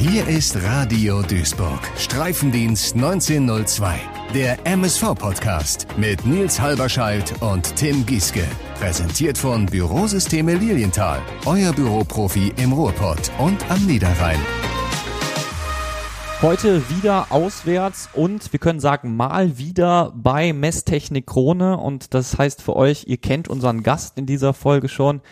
Hier ist Radio Duisburg, Streifendienst 1902, der MSV-Podcast mit Nils Halberscheidt und Tim Gieske. Präsentiert von Bürosysteme Lilienthal, euer Büroprofi im Ruhrpott und am Niederrhein. Heute wieder auswärts und wir können sagen mal wieder bei Messtechnik Krone und das heißt für euch, ihr kennt unseren Gast in dieser Folge schon.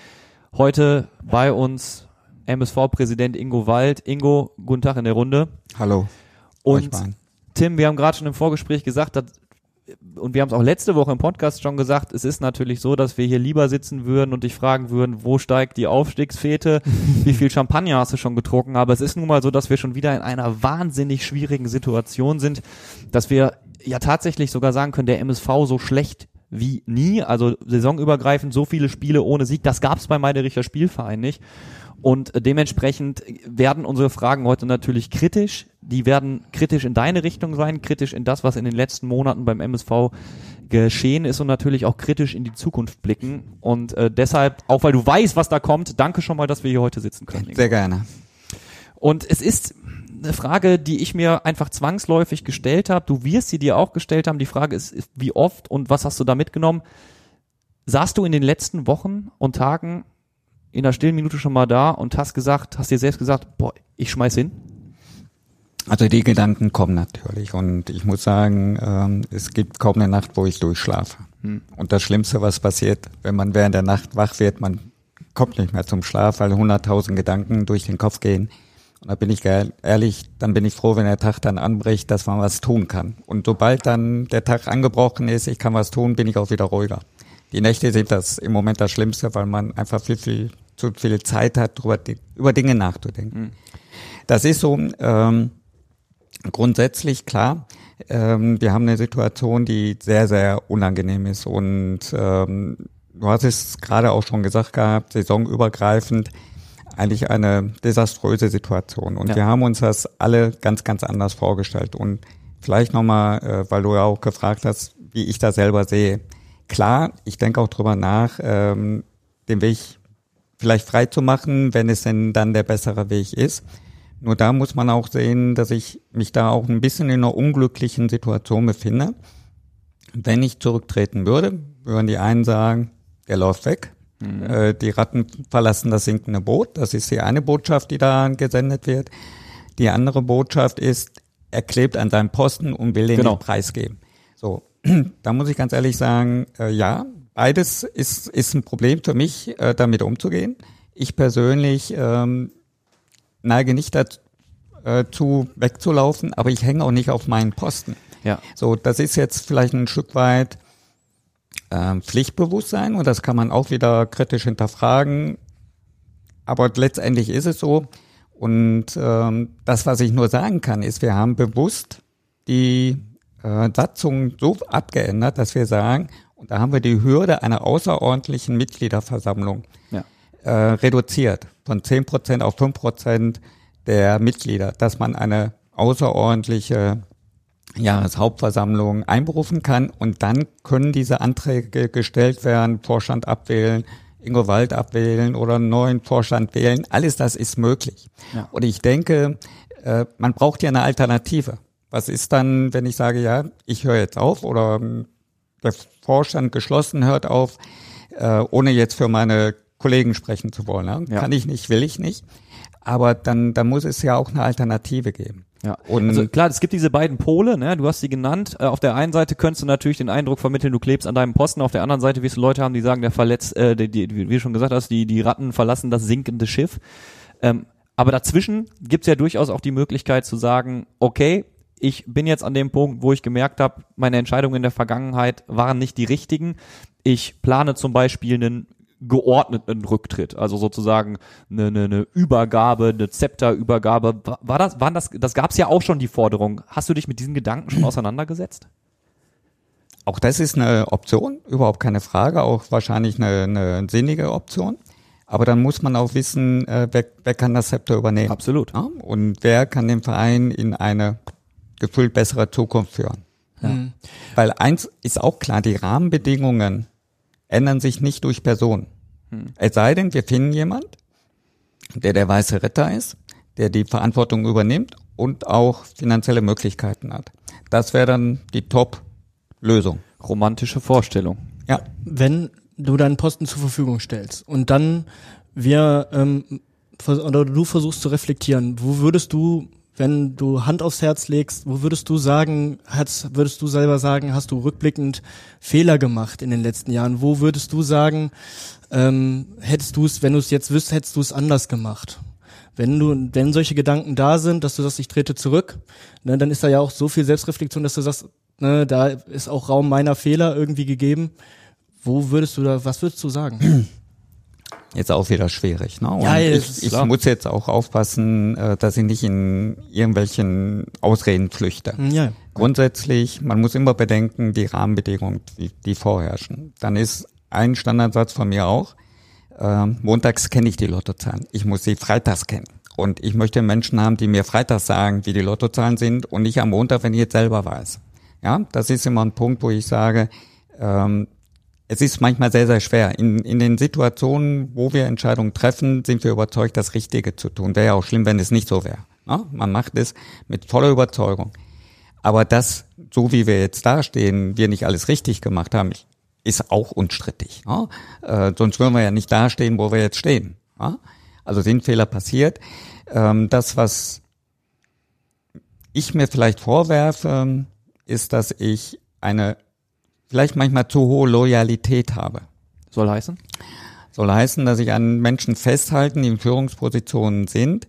Heute bei uns MSV-Präsident Ingo Wald. Ingo, guten Tag in der Runde. Hallo. Und Tim, wir haben gerade schon im Vorgespräch gesagt, dass und wir haben es auch letzte Woche im Podcast schon gesagt, es ist natürlich so, dass wir hier lieber sitzen würden und dich fragen würden, wo steigt die Aufstiegsfete, wie viel Champagner hast du schon getrunken, aber es ist nun mal so, dass wir schon wieder in einer wahnsinnig schwierigen Situation sind, dass wir ja tatsächlich sogar sagen können, der MSV so schlecht wie nie, also saisonübergreifend so viele Spiele ohne Sieg, das gab es bei Meidericher Spielverein nicht. Und dementsprechend werden unsere Fragen heute natürlich kritisch. Die werden kritisch in deine Richtung sein, kritisch in das, was in den letzten Monaten beim MSV geschehen ist und natürlich auch kritisch in die Zukunft blicken. Und äh, deshalb, auch weil du weißt, was da kommt, danke schon mal, dass wir hier heute sitzen können. Sehr gerne. Und es ist eine Frage, die ich mir einfach zwangsläufig gestellt habe. Du wirst sie dir auch gestellt haben. Die Frage ist, wie oft und was hast du da mitgenommen? Saßt du in den letzten Wochen und Tagen in der stillen Minute schon mal da und hast gesagt, hast dir selbst gesagt, boah, ich schmeiß hin? Also die Gedanken kommen natürlich und ich muss sagen, ähm, es gibt kaum eine Nacht, wo ich durchschlafe. Hm. Und das Schlimmste, was passiert, wenn man während der Nacht wach wird, man kommt nicht mehr zum Schlaf, weil hunderttausend Gedanken durch den Kopf gehen. Und da bin ich ehrlich, dann bin ich froh, wenn der Tag dann anbricht, dass man was tun kann. Und sobald dann der Tag angebrochen ist, ich kann was tun, bin ich auch wieder ruhiger. Die Nächte sind das im Moment das Schlimmste, weil man einfach viel, viel zu viel Zeit hat, darüber, über Dinge nachzudenken. Mhm. Das ist so ähm, grundsätzlich klar. Ähm, wir haben eine Situation, die sehr, sehr unangenehm ist. Und ähm, du hast es gerade auch schon gesagt gehabt, saisonübergreifend eigentlich eine desaströse Situation. Und ja. wir haben uns das alle ganz, ganz anders vorgestellt. Und vielleicht nochmal, äh, weil du ja auch gefragt hast, wie ich das selber sehe. Klar, ich denke auch drüber nach, ähm, den Weg vielleicht frei zu machen, wenn es denn dann der bessere Weg ist. Nur da muss man auch sehen, dass ich mich da auch ein bisschen in einer unglücklichen Situation befinde. Wenn ich zurücktreten würde, würden die einen sagen, der läuft weg. Mhm. Äh, die Ratten verlassen das sinkende Boot. Das ist die eine Botschaft, die da gesendet wird. Die andere Botschaft ist, er klebt an seinem Posten und will den genau. Preis geben. So, da muss ich ganz ehrlich sagen, äh, ja, Beides ist, ist ein Problem für mich, äh, damit umzugehen. Ich persönlich ähm, neige nicht dazu, äh, wegzulaufen, aber ich hänge auch nicht auf meinen Posten. Ja. So, das ist jetzt vielleicht ein Stück weit äh, Pflichtbewusstsein und das kann man auch wieder kritisch hinterfragen. Aber letztendlich ist es so. Und ähm, das, was ich nur sagen kann, ist, wir haben bewusst die äh, Satzung so abgeändert, dass wir sagen, und da haben wir die Hürde einer außerordentlichen Mitgliederversammlung ja. äh, reduziert von zehn Prozent auf fünf Prozent der Mitglieder, dass man eine außerordentliche Jahreshauptversammlung einberufen kann und dann können diese Anträge gestellt werden, Vorstand abwählen, Ingo Wald abwählen oder einen neuen Vorstand wählen. Alles das ist möglich. Ja. Und ich denke, äh, man braucht ja eine Alternative. Was ist dann, wenn ich sage, ja, ich höre jetzt auf oder der Vorstand geschlossen hört auf, äh, ohne jetzt für meine Kollegen sprechen zu wollen. Ne? Ja. Kann ich nicht, will ich nicht. Aber dann, dann muss es ja auch eine Alternative geben. Ja, und also klar, es gibt diese beiden Pole, ne? du hast sie genannt. Äh, auf der einen Seite könntest du natürlich den Eindruck vermitteln, du klebst an deinem Posten. Auf der anderen Seite wirst du Leute haben, die sagen, der verletzt, äh, die, die, wie du schon gesagt hast, die, die Ratten verlassen das sinkende Schiff. Ähm, aber dazwischen gibt's ja durchaus auch die Möglichkeit zu sagen, okay, ich bin jetzt an dem Punkt, wo ich gemerkt habe, meine Entscheidungen in der Vergangenheit waren nicht die richtigen. Ich plane zum Beispiel einen geordneten Rücktritt, also sozusagen eine, eine, eine Übergabe, eine Zepterübergabe. War das, waren das, das gab es ja auch schon die Forderung. Hast du dich mit diesen Gedanken schon auseinandergesetzt? Auch das ist eine Option, überhaupt keine Frage, auch wahrscheinlich eine, eine sinnige Option. Aber dann muss man auch wissen, äh, wer, wer kann das Zepter übernehmen. Absolut. Ja? Und wer kann den Verein in eine gefühlt bessere Zukunft führen. Ja. Mhm. Weil eins ist auch klar, die Rahmenbedingungen ändern sich nicht durch Personen. Mhm. Es sei denn, wir finden jemand, der der weiße Ritter ist, der die Verantwortung übernimmt und auch finanzielle Möglichkeiten hat. Das wäre dann die Top-Lösung. Romantische Vorstellung. Ja. Wenn du deinen Posten zur Verfügung stellst und dann wir ähm, oder du versuchst zu reflektieren, wo würdest du, wenn du Hand aufs Herz legst, wo würdest du sagen, hast, würdest du selber sagen, hast du rückblickend Fehler gemacht in den letzten Jahren? Wo würdest du sagen, ähm, hättest du es, wenn du es jetzt wüsst, hättest du es anders gemacht? Wenn du, wenn solche Gedanken da sind, dass du sagst, ich trete zurück, ne, dann ist da ja auch so viel Selbstreflexion, dass du sagst, ne, da ist auch Raum meiner Fehler irgendwie gegeben. Wo würdest du da, was würdest du sagen? Jetzt auch wieder schwierig. Ne? Und Ja, ich, ich muss jetzt auch aufpassen, äh, dass ich nicht in irgendwelchen Ausreden flüchte. Ja. Grundsätzlich, man muss immer bedenken, die Rahmenbedingungen, die, die vorherrschen. Dann ist ein Standardsatz von mir auch, ähm, montags kenne ich die Lottozahlen. Ich muss sie freitags kennen. Und ich möchte Menschen haben, die mir freitags sagen, wie die Lottozahlen sind und nicht am Montag, wenn ich jetzt selber weiß. Ja, das ist immer ein Punkt, wo ich sage, ähm, es ist manchmal sehr, sehr schwer. In, in den Situationen, wo wir Entscheidungen treffen, sind wir überzeugt, das Richtige zu tun. Wäre ja auch schlimm, wenn es nicht so wäre. Ne? Man macht es mit voller Überzeugung. Aber das, so wie wir jetzt dastehen, wir nicht alles richtig gemacht haben, ist auch unstrittig. Ne? Äh, sonst würden wir ja nicht dastehen, wo wir jetzt stehen. Ne? Also sind Fehler passiert. Ähm, das, was ich mir vielleicht vorwerfe, ist, dass ich eine vielleicht manchmal zu hohe Loyalität habe. Soll heißen? Soll heißen, dass ich an Menschen festhalten, die in Führungspositionen sind,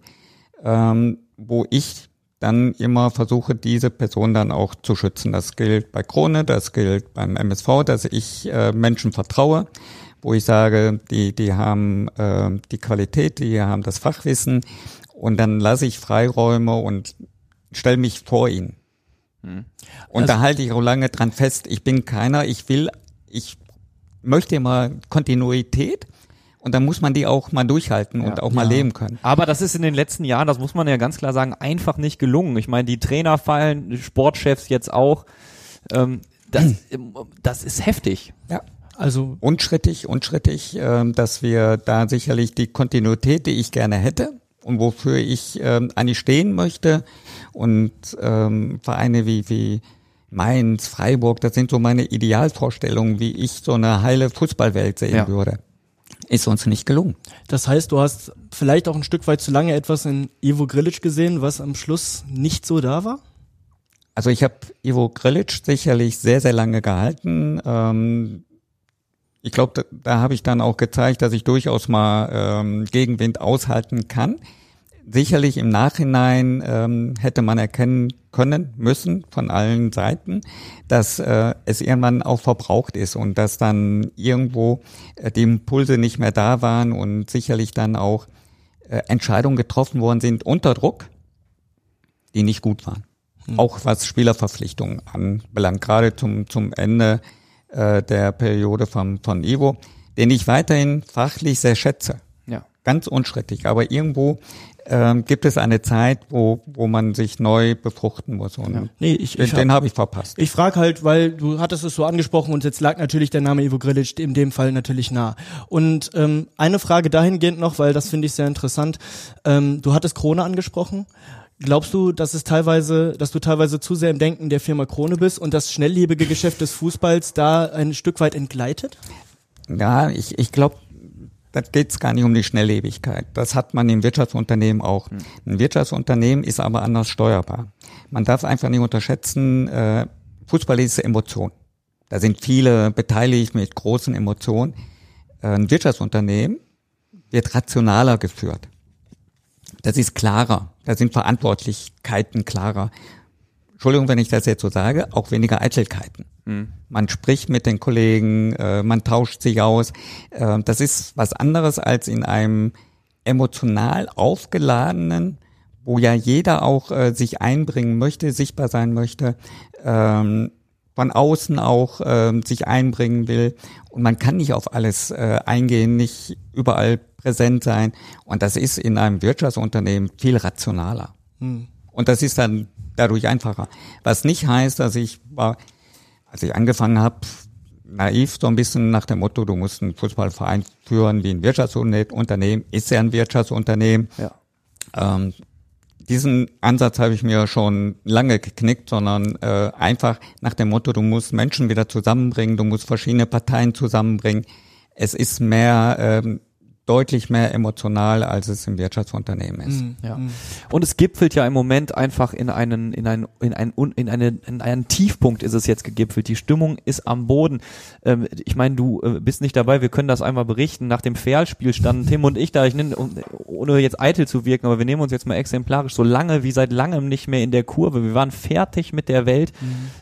ähm, wo ich dann immer versuche, diese Person dann auch zu schützen. Das gilt bei Krone, das gilt beim MSV, dass ich äh, Menschen vertraue, wo ich sage, die, die haben äh, die Qualität, die haben das Fachwissen und dann lasse ich Freiräume und stelle mich vor ihnen. Und da halte ich auch lange dran fest, ich bin keiner, ich will, ich möchte immer Kontinuität und dann muss man die auch mal durchhalten und Ja. auch mal Ja. leben können. Aber das ist in den letzten Jahren, das muss man ja ganz klar sagen, einfach nicht gelungen. Ich meine, die Trainer fallen, die Sportchefs jetzt auch. Ähm, das, das ist heftig. Ja. Also Unschrittig, unschrittig, ähm, dass wir da sicherlich die Kontinuität, die ich gerne hätte und wofür ich ähm, eigentlich stehen möchte und ähm, Vereine wie, wie Mainz, Freiburg, das sind so meine Idealvorstellungen, wie ich so eine heile Fußballwelt sehen Ja. würde. Ist uns nicht gelungen. das heißt, du hast vielleicht auch ein Stück weit zu lange etwas in Ivo Grilic gesehen, was am Schluss nicht so da war? Also ich habe Ivo Grilic sicherlich sehr, sehr lange gehalten. Ähm, ich glaube, da, da habe ich dann auch gezeigt, dass ich durchaus mal ähm, Gegenwind aushalten kann. Sicherlich im Nachhinein ähm, hätte man erkennen können müssen von allen Seiten, dass äh, es irgendwann auch verbraucht ist und dass dann irgendwo äh, die Impulse nicht mehr da waren und sicherlich dann auch äh, Entscheidungen getroffen worden sind unter Druck, die nicht gut waren. Auch was Spielerverpflichtungen anbelangt, gerade zum, zum Ende äh, der Periode von, von Ivo, den ich weiterhin fachlich sehr schätze. Ganz unstrittig. Aber irgendwo ähm, gibt es eine Zeit, wo, wo man sich neu befruchten muss. Und Nee, ich, den, ich den habe ich verpasst. Ich frage halt, weil du hattest es so angesprochen und jetzt lag natürlich der Name Ivo Grilic in dem Fall natürlich nah. Und ähm, eine Frage dahingehend noch, weil das finde ich sehr interessant. Ähm, du hattest Krone angesprochen. Glaubst du, dass es teilweise, dass du teilweise zu sehr im Denken der Firma Krone bist und das schnelllebige Geschäft des Fußballs da ein Stück weit entgleitet? Ja, ich, ich glaube, da geht's gar nicht um die Schnelllebigkeit. Das hat man im Wirtschaftsunternehmen auch. Ein Wirtschaftsunternehmen ist aber anders steuerbar. Man darf einfach nicht unterschätzen, äh, Fußball ist Emotion. Da sind viele beteiligt mit großen Emotionen. Äh, ein Wirtschaftsunternehmen wird rationaler geführt. Das ist klarer. Da sind Verantwortlichkeiten klarer. Entschuldigung, wenn ich das jetzt so sage, auch weniger Eitelkeiten. Man spricht mit den Kollegen, äh, man tauscht sich aus. Äh, das ist was anderes als in einem emotional aufgeladenen, wo ja jeder auch äh, sich einbringen möchte, sichtbar sein möchte, ähm, von außen auch ähm, sich einbringen will. Und man kann nicht auf alles äh, eingehen, nicht überall präsent sein. Und das ist in einem Wirtschaftsunternehmen viel rationaler. Und das ist dann dadurch einfacher. Was nicht heißt, dass ich war, als ich angefangen habe, naiv so ein bisschen nach dem Motto, du musst einen Fußballverein führen wie ein Wirtschaftsunternehmen. Ist ja ein Wirtschaftsunternehmen. Ja. Ähm, diesen Ansatz habe ich mir schon lange geknickt, sondern äh, einfach nach dem Motto, du musst Menschen wieder zusammenbringen, du musst verschiedene Parteien zusammenbringen. Es ist mehr ähm, deutlich mehr emotional, als es im Wirtschaftsunternehmen ist. Mhm. Ja. Und es gipfelt ja im Moment einfach in einen, in einen, in einen, in eine, in einen Tiefpunkt ist es jetzt gegipfelt. Die Stimmung ist am Boden. Ähm, ich meine, du äh, bist nicht dabei, wir können das einmal berichten. Nach dem Ferl-Spiel standen Tim und ich da, ich nenne, ohne jetzt eitel zu wirken, aber wir nehmen uns jetzt mal exemplarisch so lange wie seit langem nicht mehr in der Kurve. Wir waren fertig mit der Welt.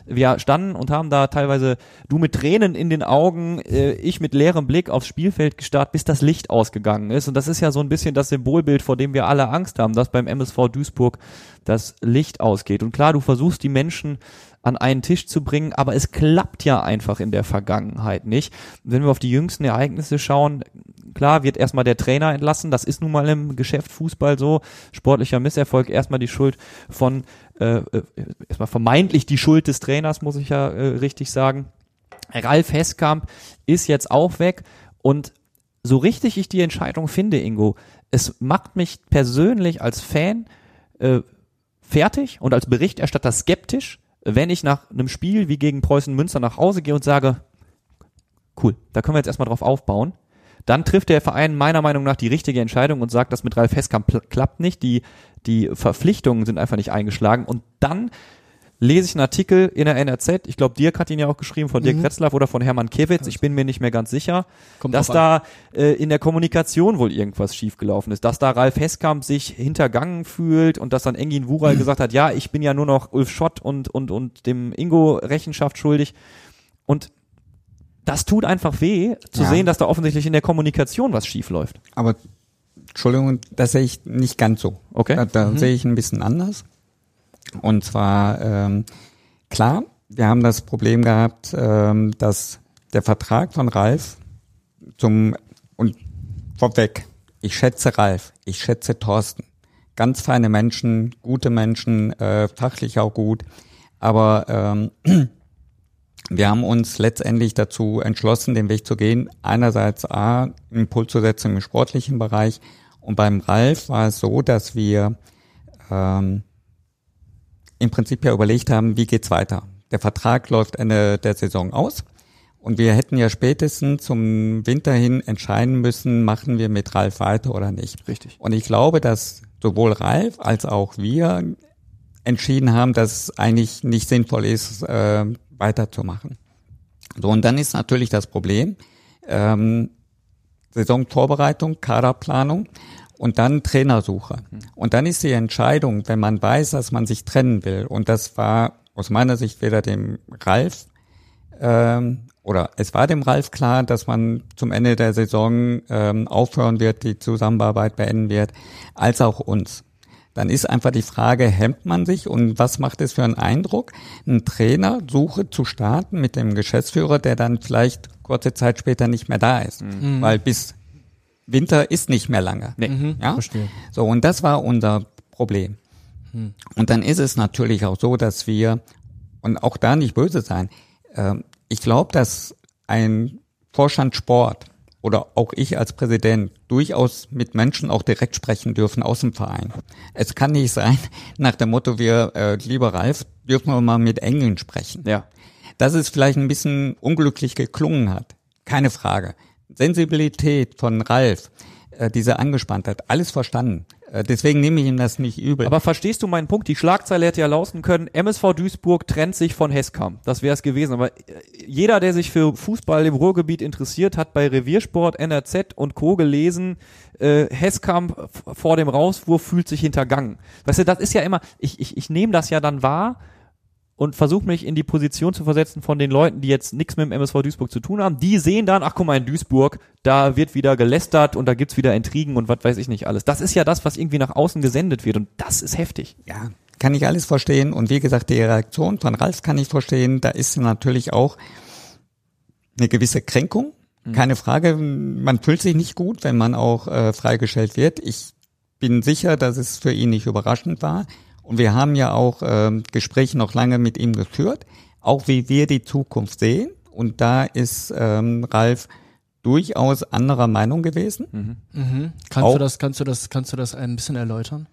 Wir standen und haben da teilweise, du mit Tränen in den Augen, äh, ich mit leerem Blick aufs Spielfeld gestarrt, bis das Licht ausgegangen ist. Und das ist ja so ein bisschen das Symbolbild, vor dem wir alle Angst haben, dass beim MSV Duisburg das Licht ausgeht. Und klar, du versuchst die Menschen an einen Tisch zu bringen, aber es klappt ja einfach in der Vergangenheit nicht. Wenn wir auf die jüngsten Ereignisse schauen, klar wird erstmal der Trainer entlassen, das ist nun mal im Geschäft Fußball so, sportlicher Misserfolg, erstmal die Schuld von, äh, äh, erstmal vermeintlich die Schuld des Trainers, muss ich ja äh, richtig sagen. Ralf Heskamp ist jetzt auch weg und so richtig ich die Entscheidung finde, Ingo, es macht mich persönlich als Fan äh, fertig und als Berichterstatter skeptisch, wenn ich nach einem Spiel wie gegen Preußen Münster nach Hause gehe und sage, cool, da können wir jetzt erstmal drauf aufbauen. Dann trifft der Verein meiner Meinung nach die richtige Entscheidung und sagt, das mit Ralf Heskamp klappt nicht, die, die Verpflichtungen sind einfach nicht eingeschlagen und dann lese ich einen Artikel in der NRZ, ich glaube, Dirk hat ihn ja auch geschrieben, von Dirk Retzlaff oder von Hermann Kewitz, ich bin mir nicht mehr ganz sicher, Kommt dass da äh, in der Kommunikation wohl irgendwas schiefgelaufen ist, dass da Ralf Heskamp sich hintergangen fühlt und dass dann Engin Wural gesagt hat, ja, ich bin ja nur noch Ulf Schott und, und, und dem Ingo Rechenschaft schuldig und das tut einfach weh, zu Ja. sehen, dass da offensichtlich in der Kommunikation was schief läuft. Aber Entschuldigung, das sehe ich nicht ganz so. Okay. Da, da sehe ich ein bisschen anders. Und zwar, ähm, klar, wir haben das Problem gehabt, ähm, dass der Vertrag von Ralf zum, und vorweg, ich schätze Ralf, ich schätze Thorsten. Ganz feine Menschen, gute Menschen, äh, fachlich auch gut. Aber ähm, wir haben uns letztendlich dazu entschlossen, den Weg zu gehen. Einerseits A, Impuls zu setzen im sportlichen Bereich. Und beim Ralf war es so, dass wir ähm, im Prinzip ja überlegt haben, wie geht's weiter. Der Vertrag läuft Ende der Saison aus. Und wir hätten ja spätestens zum Winter hin entscheiden müssen, machen wir mit Ralf weiter oder nicht. Richtig. Und ich glaube, dass sowohl Ralf als auch wir entschieden haben, dass es eigentlich nicht sinnvoll ist, äh, weiterzumachen. So, und dann ist natürlich das Problem, ähm, Saisonvorbereitung, Kaderplanung und dann Trainersuche. Und dann ist die Entscheidung, wenn man weiß, dass man sich trennen will, und das war aus meiner Sicht weder dem Ralf ähm, oder es war dem Ralf klar, dass man zum Ende der Saison ähm, aufhören wird, die Zusammenarbeit beenden wird, als auch uns. Dann ist einfach die Frage, hemmt man sich und was macht es für einen Eindruck, einen Trainersuche zu starten mit dem Geschäftsführer, der dann vielleicht kurze Zeit später nicht mehr da ist. Weil bis Winter ist nicht mehr lange. Nee. Ja? Verstehe. So, und das war unser Problem. Und dann ist es natürlich auch so, dass wir, und auch da nicht böse sein, ähm, ich glaube, dass ein Vorstand Sport oder auch ich als Präsident durchaus mit Menschen auch direkt sprechen dürfen aus dem Verein. Es kann nicht sein, nach dem Motto, wir, äh, lieber Ralf, dürfen wir mal mit Engeln sprechen. Ja. Dass es vielleicht ein bisschen unglücklich geklungen hat, keine Frage. Sensibilität von Ralf, äh, diese Angespanntheit, alles verstanden. Äh, deswegen nehme ich ihm das nicht übel. Aber verstehst du meinen Punkt? Die Schlagzeile hätte ja lauten können, MSV Duisburg trennt sich von Heskamp. Das wäre es gewesen. Aber äh, jeder, der sich für Fußball im Ruhrgebiet interessiert, hat bei Reviersport, NRZ und Co. gelesen, äh, Heskamp f- vor dem Rauswurf fühlt sich hintergangen. Weißt du, das ist ja immer, ich, ich, ich nehme das ja dann wahr und versuche mich in die Position zu versetzen von den Leuten, die jetzt nichts mit dem MSV Duisburg zu tun haben. Die sehen dann, ach guck mal, in Duisburg, da wird wieder gelästert und da gibt's wieder Intrigen und was weiß ich nicht alles. Das ist ja das, was irgendwie nach außen gesendet wird und das ist heftig. Ja, kann ich alles verstehen. Und wie gesagt, die Reaktion von Ralf kann ich verstehen. Da ist natürlich auch eine gewisse Kränkung. Keine Frage. Man fühlt sich nicht gut, wenn man auch äh, freigestellt wird. Ich bin sicher, dass es für ihn nicht überraschend war. Und wir haben ja auch ähm, Gespräche noch lange mit ihm geführt, auch wie wir die Zukunft sehen. Und da ist ähm, Ralf durchaus anderer Meinung gewesen. Mhm. Kannst Auch- du das, kannst du das, kannst du das ein bisschen erläutern?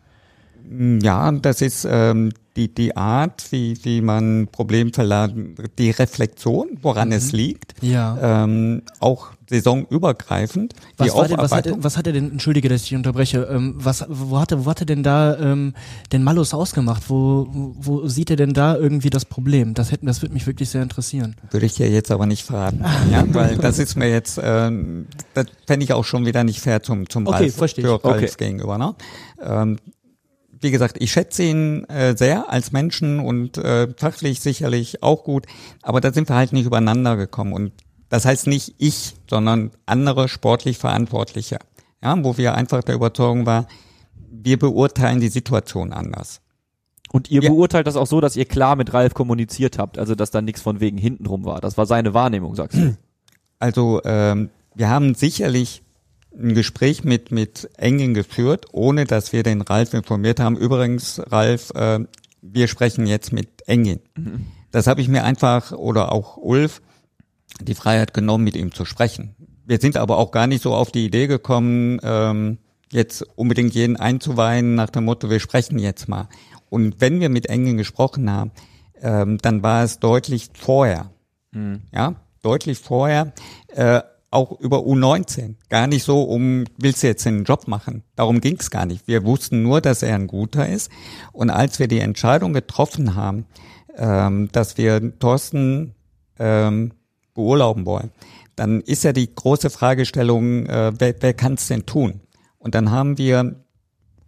Ja, das ist ähm, die, die Art, wie, wie man Problemverladen, die Reflexion, woran Mhm. es liegt, Ja. ähm, auch saisonübergreifend, die Was, war denn, was, hat, was hat er denn, entschuldige, dass ich dich unterbreche, ähm, was, wo hat er, wo hat er denn da ähm, den Malus ausgemacht? Wo, wo sieht er denn da irgendwie das Problem? Das hätten, das würde mich wirklich sehr interessieren. Würde ich dir jetzt aber nicht verraten, ja, weil das ist mir jetzt, ähm, das fände ich auch schon wieder nicht fair zum, zum Okay, Ralf, verstehe ich. Ralf Okay. gegenüber. Ne? Ähm, wie gesagt, ich schätze ihn äh, sehr als Menschen und äh, fachlich sicherlich auch gut, aber da sind wir halt nicht übereinander gekommen und das heißt nicht ich, sondern andere sportlich Verantwortliche, ja, wo wir einfach der Überzeugung war, wir beurteilen die Situation anders. Und ihr Ja. beurteilt das auch so, dass ihr klar mit Ralf kommuniziert habt, also dass da nichts von wegen hintenrum war. Das war seine Wahrnehmung, sagst du. Also ähm, wir haben sicherlich ein Gespräch mit mit Engin geführt, ohne dass wir den Ralf informiert haben. Übrigens, Ralf, äh, wir sprechen jetzt mit Engin. Das habe ich mir einfach oder auch Ulf die Freiheit genommen, mit ihm zu sprechen. Wir sind aber auch gar nicht so auf die Idee gekommen, ähm, jetzt unbedingt jeden einzuweihen nach dem Motto, wir sprechen jetzt mal. Und wenn wir mit Engin gesprochen haben, ähm, dann war es deutlich vorher ja, deutlich vorher, äh, auch über U19. Gar nicht so um, willst du jetzt einen Job machen? Darum ging es gar nicht. Wir wussten nur, dass er ein guter ist. Und als wir die Entscheidung getroffen haben, ähm, dass wir Thorsten ähm, beurlauben wollen, dann ist ja die große Fragestellung, äh, wer, wer kann es denn tun? Und dann haben wir,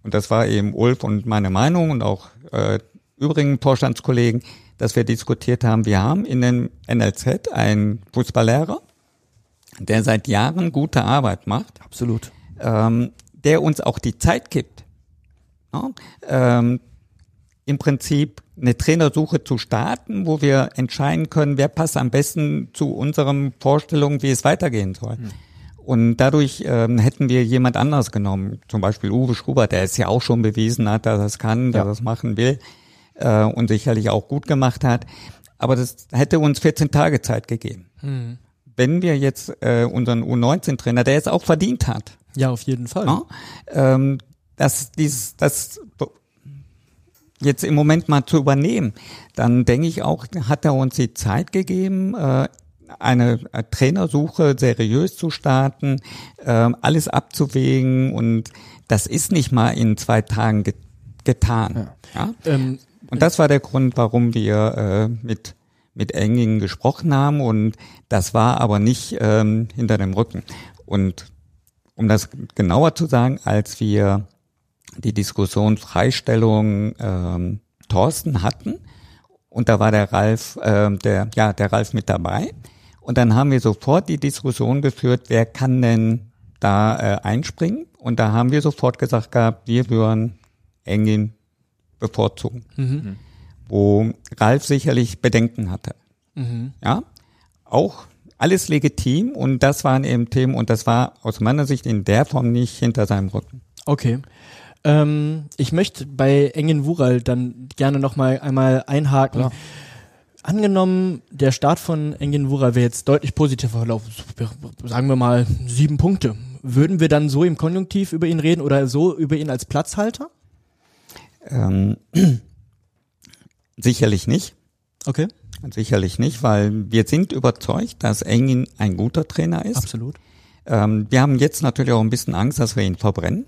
und das war eben Ulf und meine Meinung und auch äh, übrigen Vorstandskollegen, dass wir diskutiert haben, wir haben in dem NLZ einen Fußballlehrer, der seit Jahren gute Arbeit macht, Absolut. ähm, der uns auch die Zeit gibt, ja, ähm, im Prinzip eine Trainersuche zu starten, wo wir entscheiden können, wer passt am besten zu unseren Vorstellungen, wie es weitergehen soll. Und dadurch ähm, hätten wir jemand anderes genommen, zum Beispiel Uwe Schubert, der es ja auch schon bewiesen hat, dass er es kann, dass Ja. er es machen will äh, und sicherlich auch gut gemacht hat. Aber das hätte uns 14 Tage Zeit gegeben. Wenn wir jetzt äh, unseren U19-Trainer, der es auch verdient hat, Ja, auf jeden Fall. ja, ähm, dass dies, das jetzt im Moment mal zu übernehmen, dann denke ich auch, hat er uns die Zeit gegeben, äh, eine äh, Trainersuche seriös zu starten, äh, alles abzuwägen und das ist nicht mal in zwei Tagen ge getan. Ja. Ähm, Und das war der Grund, warum wir äh, mit mit Engingen gesprochen haben und das war aber nicht ähm, hinter dem Rücken. Und um das genauer zu sagen, als wir die Diskussion Freistellung ähm, Thorsten hatten und da war der Ralf, ähm, der ja der Ralf mit dabei und dann haben wir sofort die Diskussion geführt, wer kann denn da äh, einspringen? Und da haben wir sofort gesagt gehabt, wir würden Engin bevorzugen, wo Ralf sicherlich Bedenken hatte. Ja, auch alles legitim und das waren eben Themen und das war aus meiner Sicht in der Form nicht hinter seinem Rücken. Okay. Ähm, ich möchte bei Engen Wural dann gerne noch mal einmal einhaken. Klar. Angenommen, der Start von Engen Wural wäre jetzt deutlich positiver verlaufen, sagen wir mal sieben Punkte. Würden wir dann so im Konjunktiv über ihn reden oder so über ihn als Platzhalter? Ähm, sicherlich nicht. Okay, Sicherlich nicht, weil wir sind überzeugt, dass Engin ein guter Trainer ist. absolut. Ähm, wir haben jetzt natürlich auch ein bisschen Angst, dass wir ihn verbrennen.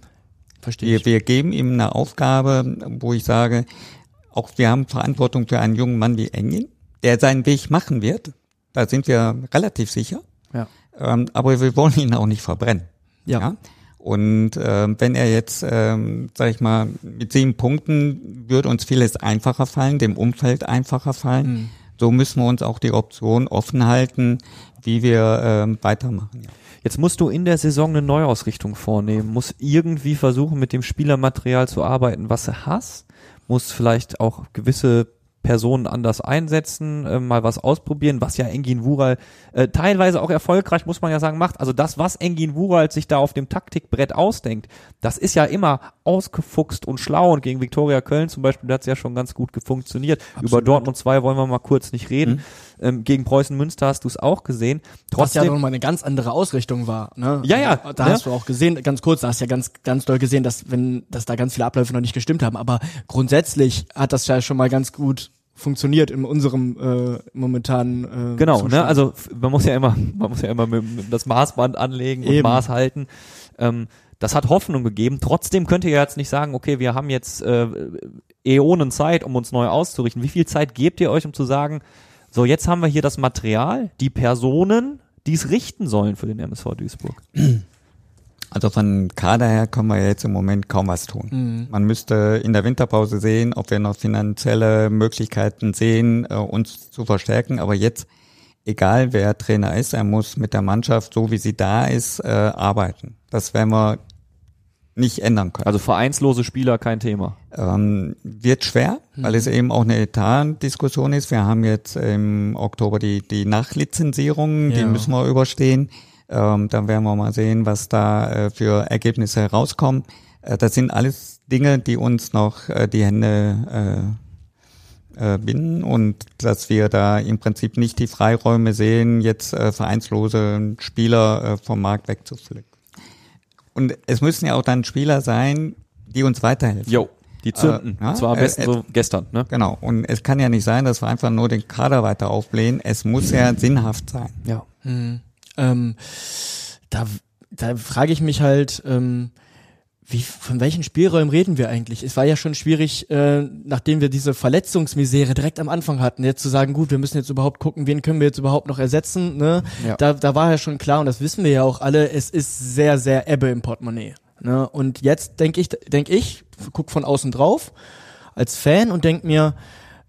Verstehe Wir, ich. wir geben ihm eine Aufgabe, wo ich sage, auch wir haben Verantwortung für einen jungen Mann wie Engin, der seinen Weg machen wird. Da sind wir relativ sicher. Ja. Ähm, aber wir wollen ihn auch nicht verbrennen. Ja. Und ähm, wenn er jetzt, ähm, sag ich mal, mit sieben Punkten würde uns vieles einfacher fallen, dem Umfeld einfacher fallen. Mhm. So müssen wir uns auch die Option offen halten, wie wir ähm, weitermachen. Ja. Jetzt musst du in der Saison eine Neuausrichtung vornehmen, musst irgendwie versuchen, mit dem Spielermaterial zu arbeiten, was du hast, musst vielleicht auch gewisse Personen anders einsetzen, äh, mal was ausprobieren, was ja Engin Wural äh, teilweise auch erfolgreich, muss man ja sagen, macht. Also das, was Engin Wural sich da auf dem Taktikbrett ausdenkt, das ist ja immer ausgefuchst und schlau und gegen Viktoria Köln zum Beispiel hat es ja schon ganz gut gefunktioniert. Über Dortmund 2 wollen wir mal kurz nicht reden. Ähm, gegen Preußen Münster hast du es auch gesehen. Was Trotzdem, ja nochmal eine ganz andere Ausrichtung war. Ne? Ja, ja, Da ne? hast du auch gesehen, ganz kurz, da hast du ja ganz, ganz doll gesehen, dass wenn, dass da ganz viele Abläufe noch nicht gestimmt haben. Aber grundsätzlich hat das ja schon mal ganz gut funktioniert in unserem äh, momentanen äh, Genau, Zustand. ne? Also man muss ja immer, man muss ja immer mit, mit das Maßband anlegen und Eben. Maß halten. Ähm, das hat Hoffnung gegeben. Trotzdem könnt ihr jetzt nicht sagen, okay, wir haben jetzt äh, Äonen Zeit, um uns neu auszurichten. Wie viel Zeit gebt ihr euch, um zu sagen, so jetzt haben wir hier das Material, die Personen, die es richten sollen für den MSV Duisburg. Also von Kader her können wir jetzt im Moment kaum was tun. Man müsste in der Winterpause sehen, ob wir noch finanzielle Möglichkeiten sehen, äh, uns zu verstärken. Aber jetzt, egal wer Trainer ist, er muss mit der Mannschaft, so wie sie da ist, äh, arbeiten. Das werden wir nicht ändern können. Also vereinslose Spieler kein Thema. Ähm, wird schwer, weil es eben auch eine Etatdiskussion ist. Wir haben jetzt im Oktober die, die Nachlizenzierung, die Ja. müssen wir überstehen. Ähm, dann werden wir mal sehen, was da äh, für Ergebnisse herauskommen. Äh, das sind alles Dinge, die uns noch äh, die Hände äh, äh, binden und dass wir da im Prinzip nicht die Freiräume sehen, jetzt äh, vereinslose Spieler äh, vom Markt wegzupflücken. Und es müssen ja auch dann Spieler sein, die uns weiterhelfen. Jo, die zünden. Äh, ja, Zwar am besten äh, so gestern, ne? Genau. Und es kann ja nicht sein, dass wir einfach nur den Kader weiter aufblähen. Es muss ja sinnhaft sein. Ja. Ähm, da, da frage ich mich halt, ähm, wie, von welchen Spielräumen reden wir eigentlich? Es war ja schon schwierig, äh, nachdem wir diese Verletzungsmisere direkt am Anfang hatten, jetzt zu sagen, gut, wir müssen jetzt überhaupt gucken, wen können wir jetzt überhaupt noch ersetzen. Ne? Ja. Da, da war ja schon klar, und das wissen wir ja auch alle, es ist sehr, sehr Ebbe im Portemonnaie. Ne? Und jetzt denke ich, denk ich, guck von außen drauf als Fan und denk mir,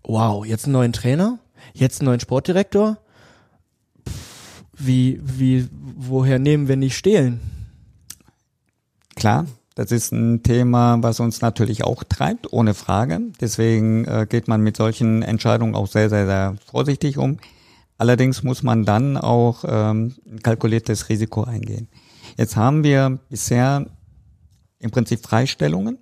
wow, jetzt einen neuen Trainer, jetzt einen neuen Sportdirektor, wie, wie, woher nehmen wir nicht stehlen? Klar, das ist ein Thema, was uns natürlich auch treibt, ohne Frage. Deswegen äh, geht man mit solchen Entscheidungen auch sehr, sehr, sehr vorsichtig um. Allerdings muss man dann auch ähm, kalkuliertes Risiko eingehen. Jetzt haben wir bisher im Prinzip Freistellungen,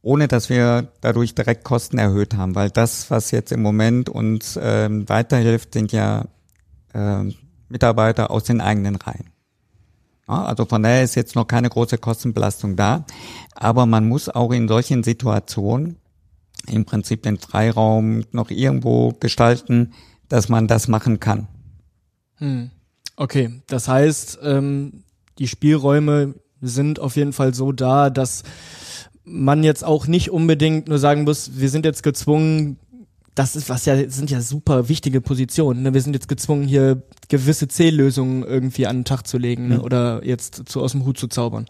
ohne dass wir dadurch direkt Kosten erhöht haben, weil das, was jetzt im Moment uns ähm, weiterhilft, sind ja ähm, Mitarbeiter aus den eigenen Reihen. Ja, also von daher ist jetzt noch keine große Kostenbelastung da. Aber man muss auch in solchen Situationen im Prinzip den Freiraum noch irgendwo gestalten, dass man das machen kann. Hm. Okay, das heißt, ähm, die Spielräume sind auf jeden Fall so da, dass man jetzt auch nicht unbedingt nur sagen muss, wir sind jetzt gezwungen, das ist was ja sind ja super wichtige Positionen. Ne? Wir sind jetzt gezwungen, hier gewisse Zähllösungen irgendwie an den Tag zu legen ne? oder jetzt zu aus dem Hut zu zaubern.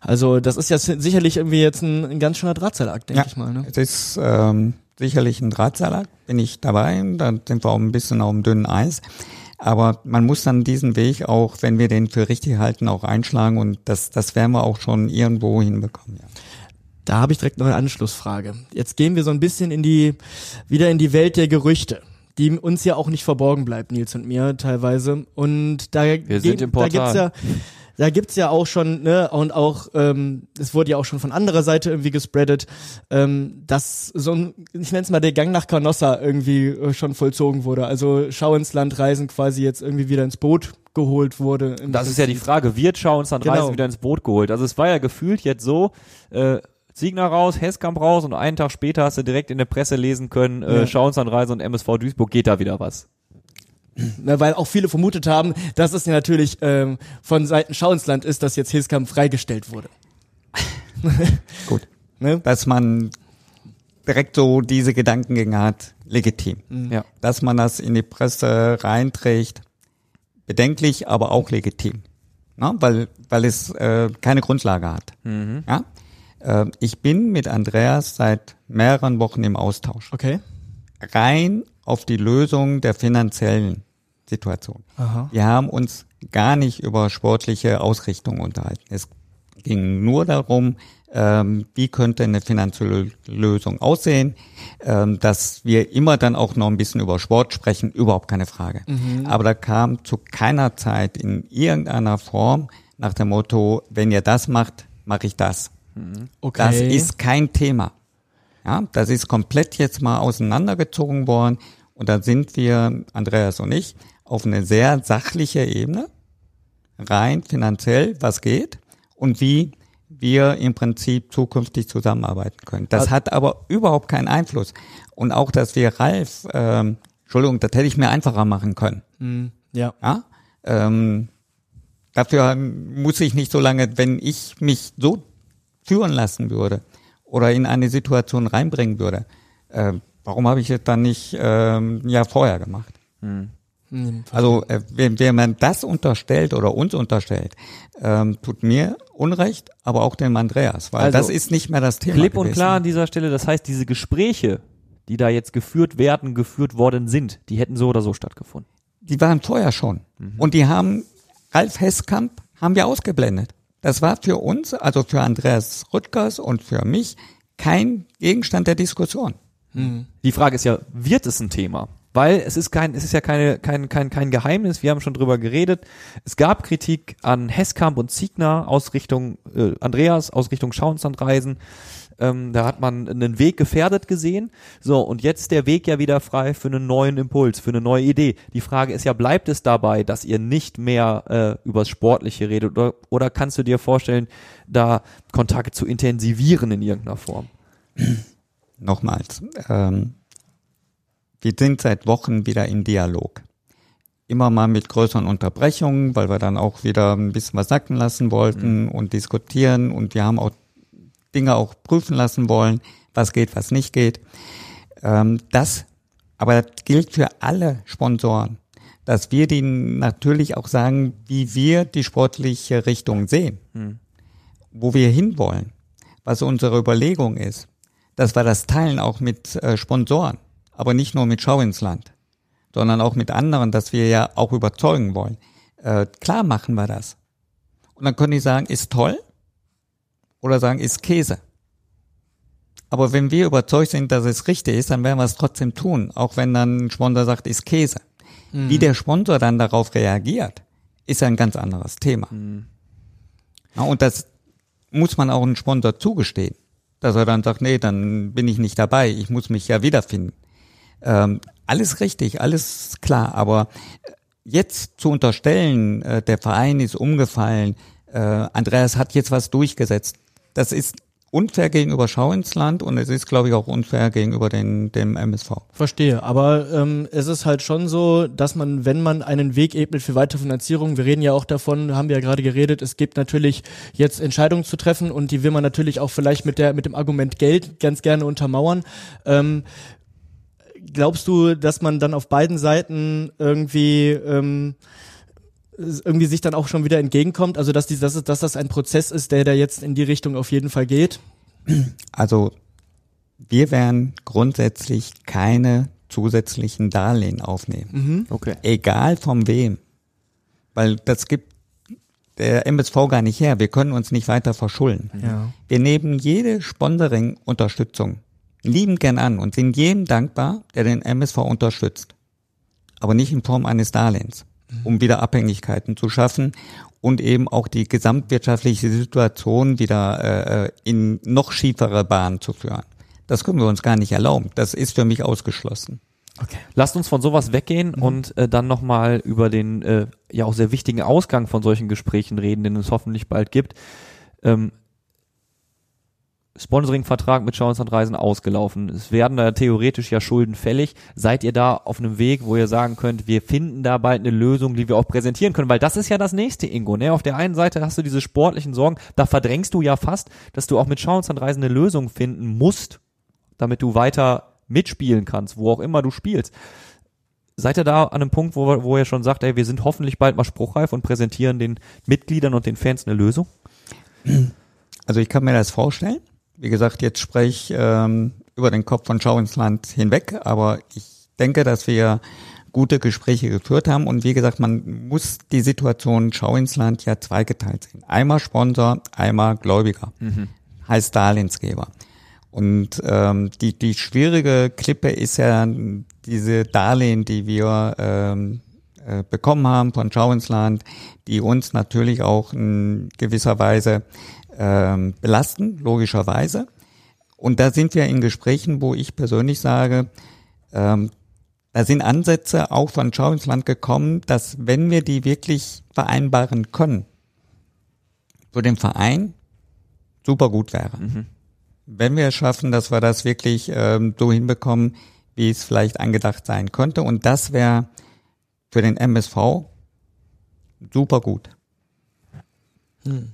Also das ist ja si- sicherlich irgendwie jetzt ein, ein ganz schöner Drahtseilakt, denke Ja. ich mal. Ne? Es ist ähm, sicherlich ein Drahtsalat, bin ich dabei. Da sind wir auch ein bisschen auf dem dünnen Eis. Aber man muss dann diesen Weg auch, wenn wir den für richtig halten, auch einschlagen und das, das werden wir auch schon irgendwo hinbekommen. Ja. Da habe ich direkt noch eine Anschlussfrage. Jetzt gehen wir so ein bisschen in die, wieder in die Welt der Gerüchte, die uns ja auch nicht verborgen bleibt, Nils und mir teilweise. Und da, Wir sind im da gibt's ja, da gibt's ja auch schon, ne, und auch, ähm, es wurde ja auch schon von anderer Seite irgendwie gespreadet, ähm, dass so ein, ich nenne es mal der Gang nach Canossa irgendwie äh, schon vollzogen wurde. Also Schau ins Land reisen quasi jetzt irgendwie wieder ins Boot geholt wurde. Das ist ja die Prinzip. Frage. Wird Schau uns dann Genau. Reisen wieder ins Boot geholt? Also es war ja gefühlt jetzt so, äh, Siegner raus, Heskamp raus und einen Tag später hast du direkt in der Presse lesen können, äh, Ja. Schau uns dann Reise und MSV Duisburg geht da wieder was. Ne, weil auch viele vermutet haben, dass es ja natürlich ähm, von Seiten Schauensland ist, dass jetzt Hilskamp freigestellt wurde. Gut. Ne? Dass man direkt so diese Gedankengänge hat, legitim. Ja. Dass man das in die Presse reinträgt, bedenklich, aber auch legitim. Na, weil, weil es äh, keine Grundlage hat. Ja? Äh, ich bin mit Andreas seit mehreren Wochen im Austausch. Okay. Rein auf die Lösung der finanziellen Situation. Aha. Wir haben uns gar nicht über sportliche Ausrichtung unterhalten. Es ging nur darum, ähm, wie könnte eine finanzielle Lösung aussehen, ähm, dass wir immer dann auch noch ein bisschen über Sport sprechen, überhaupt keine Frage. Aber da kam zu keiner Zeit in irgendeiner Form nach dem Motto, wenn ihr das macht, mache ich das. Okay. Das ist kein Thema. Ja, das ist komplett jetzt mal auseinandergezogen worden Und da sind wir, Andreas und ich, auf eine sehr sachliche Ebene, rein finanziell, was geht und wie wir im Prinzip zukünftig zusammenarbeiten können. Das hat aber überhaupt keinen Einfluss. Und auch, dass wir Ralf, ähm, Entschuldigung, das hätte ich mir einfacher machen können. Mhm. Ja. Ja? Ähm, dafür muss ich nicht so lange, wenn ich mich so führen lassen würde oder in eine Situation reinbringen würde, äh, warum habe ich es dann nicht ähm, ja vorher gemacht? Mhm. Also äh, wenn, wenn man das unterstellt oder uns unterstellt, ähm, tut mir Unrecht, aber auch dem Andreas, weil Also, das ist nicht mehr das Thema. Klipp und gewesen. klar an dieser Stelle, das heißt, diese Gespräche, die da jetzt geführt werden, geführt worden sind, die hätten so oder so stattgefunden. Die waren vorher schon. Und die haben, Ralf Hesskamp haben wir ausgeblendet. Das war für uns, also für Andreas Rüttgers und für mich, kein Gegenstand der Diskussion. Die Frage ist ja, wird es ein Thema? Weil es ist kein, es ist ja keine, kein, kein, kein Geheimnis, wir haben schon drüber geredet. Es gab Kritik an Hesskamp und Ziegner aus Richtung äh, Andreas, aus Richtung Schauenslandreisen. Ähm, da hat man einen Weg gefährdet gesehen. So, und jetzt der Weg ja wieder frei für einen neuen Impuls, für eine neue Idee. Die Frage ist ja, bleibt es dabei, dass ihr nicht mehr äh, übers Sportliche redet? Oder, oder kannst du dir vorstellen, da Kontakte zu intensivieren in irgendeiner Form? Nochmals, ähm, wir sind seit Wochen wieder im Dialog. Immer mal mit größeren Unterbrechungen, weil wir dann auch wieder ein bisschen was sacken lassen wollten und diskutieren und wir haben auch Dinge auch prüfen lassen wollen, was geht, was nicht geht. Ähm, das, aber das gilt für alle Sponsoren, dass wir denen natürlich auch sagen, wie wir die sportliche Richtung sehen, wo wir hinwollen, was unsere Überlegung ist dass wir das teilen auch mit äh, Sponsoren, aber nicht nur mit Schau ins Land, sondern auch mit anderen, dass wir ja auch überzeugen wollen. Äh, klar machen wir das. Und dann können die sagen, ist toll oder sagen, ist Käse. Aber wenn wir überzeugt sind, dass es richtig ist, dann werden wir es trotzdem tun, auch wenn dann ein Sponsor sagt, ist Käse. Wie der Sponsor dann darauf reagiert, ist ein ganz anderes Thema. Ja, und das muss man auch einem Sponsor zugestehen dass er dann sagt, nee, dann bin ich nicht dabei, ich muss mich ja wiederfinden. Ähm, alles richtig, alles klar, aber jetzt zu unterstellen, äh, der Verein ist umgefallen, äh, Andreas hat jetzt was durchgesetzt, das ist unfair gegenüber Schau ins Land und es ist, glaube ich, auch unfair gegenüber den, dem MSV. Verstehe, aber ähm, es ist halt schon so, dass man, wenn man einen Weg ebnet für weitere Finanzierung, wir reden ja auch davon, haben wir ja gerade geredet, es gibt natürlich jetzt Entscheidungen zu treffen und die will man natürlich auch vielleicht mit der mit dem Argument Geld ganz gerne untermauern. Ähm, glaubst du, dass man dann auf beiden Seiten irgendwie ähm, irgendwie sich dann auch schon wieder entgegenkommt, also dass, die, dass, dass das ein Prozess ist, der da jetzt in die Richtung auf jeden Fall geht? Also wir werden grundsätzlich keine zusätzlichen Darlehen aufnehmen. Okay. Egal von wem. Weil das gibt der MSV gar nicht her. Wir können uns nicht weiter verschulden. Ja. Wir nehmen jede Sponsoring-Unterstützung lieben gern an und sind jedem dankbar, der den MSV unterstützt. Aber nicht in Form eines Darlehens, um wieder Abhängigkeiten zu schaffen und eben auch die gesamtwirtschaftliche Situation wieder äh, in noch schiefere Bahnen zu führen. Das können wir uns gar nicht erlauben. Das ist für mich ausgeschlossen. Lasst uns von sowas weggehen und äh, dann nochmal über den äh, ja auch sehr wichtigen Ausgang von solchen Gesprächen reden, den es hoffentlich bald gibt. Ähm, Sponsoring-Vertrag mit Schauens und Reisen ausgelaufen. Es werden da theoretisch ja Schulden fällig. Seid ihr da auf einem Weg, wo ihr sagen könnt, wir finden da bald eine Lösung, die wir auch präsentieren können? Weil das ist ja das nächste, Ingo. Ne? Auf der einen Seite hast du diese sportlichen Sorgen, da verdrängst du ja fast, dass du auch mit Schauens und Reisen eine Lösung finden musst, damit du weiter mitspielen kannst, wo auch immer du spielst. Seid ihr da an einem Punkt, wo, wo ihr schon sagt, ey, wir sind hoffentlich bald mal spruchreif und präsentieren den Mitgliedern und den Fans eine Lösung? Also ich kann mir das vorstellen. Wie gesagt, jetzt spreche ich ähm, über den Kopf von Schau ins Land hinweg, aber ich denke, dass wir gute Gespräche geführt haben und wie gesagt, man muss die Situation Schau ins Land ja zweigeteilt sehen. Einmal Sponsor, einmal Gläubiger, heißt Darlehensgeber. Und ähm, die, die schwierige Klippe ist ja diese Darlehen, die wir ähm, äh, bekommen haben von Schau ins Land, die uns natürlich auch in gewisser Weise ähm, belasten, logischerweise. Und da sind wir in Gesprächen, wo ich persönlich sage, ähm, da sind Ansätze auch von Schau ins Land gekommen, dass wenn wir die wirklich vereinbaren können, für den Verein super gut wäre. Mhm. Wenn wir es schaffen, dass wir das wirklich ähm, so hinbekommen, wie es vielleicht angedacht sein könnte. Und das wäre für den MSV super gut. Hm.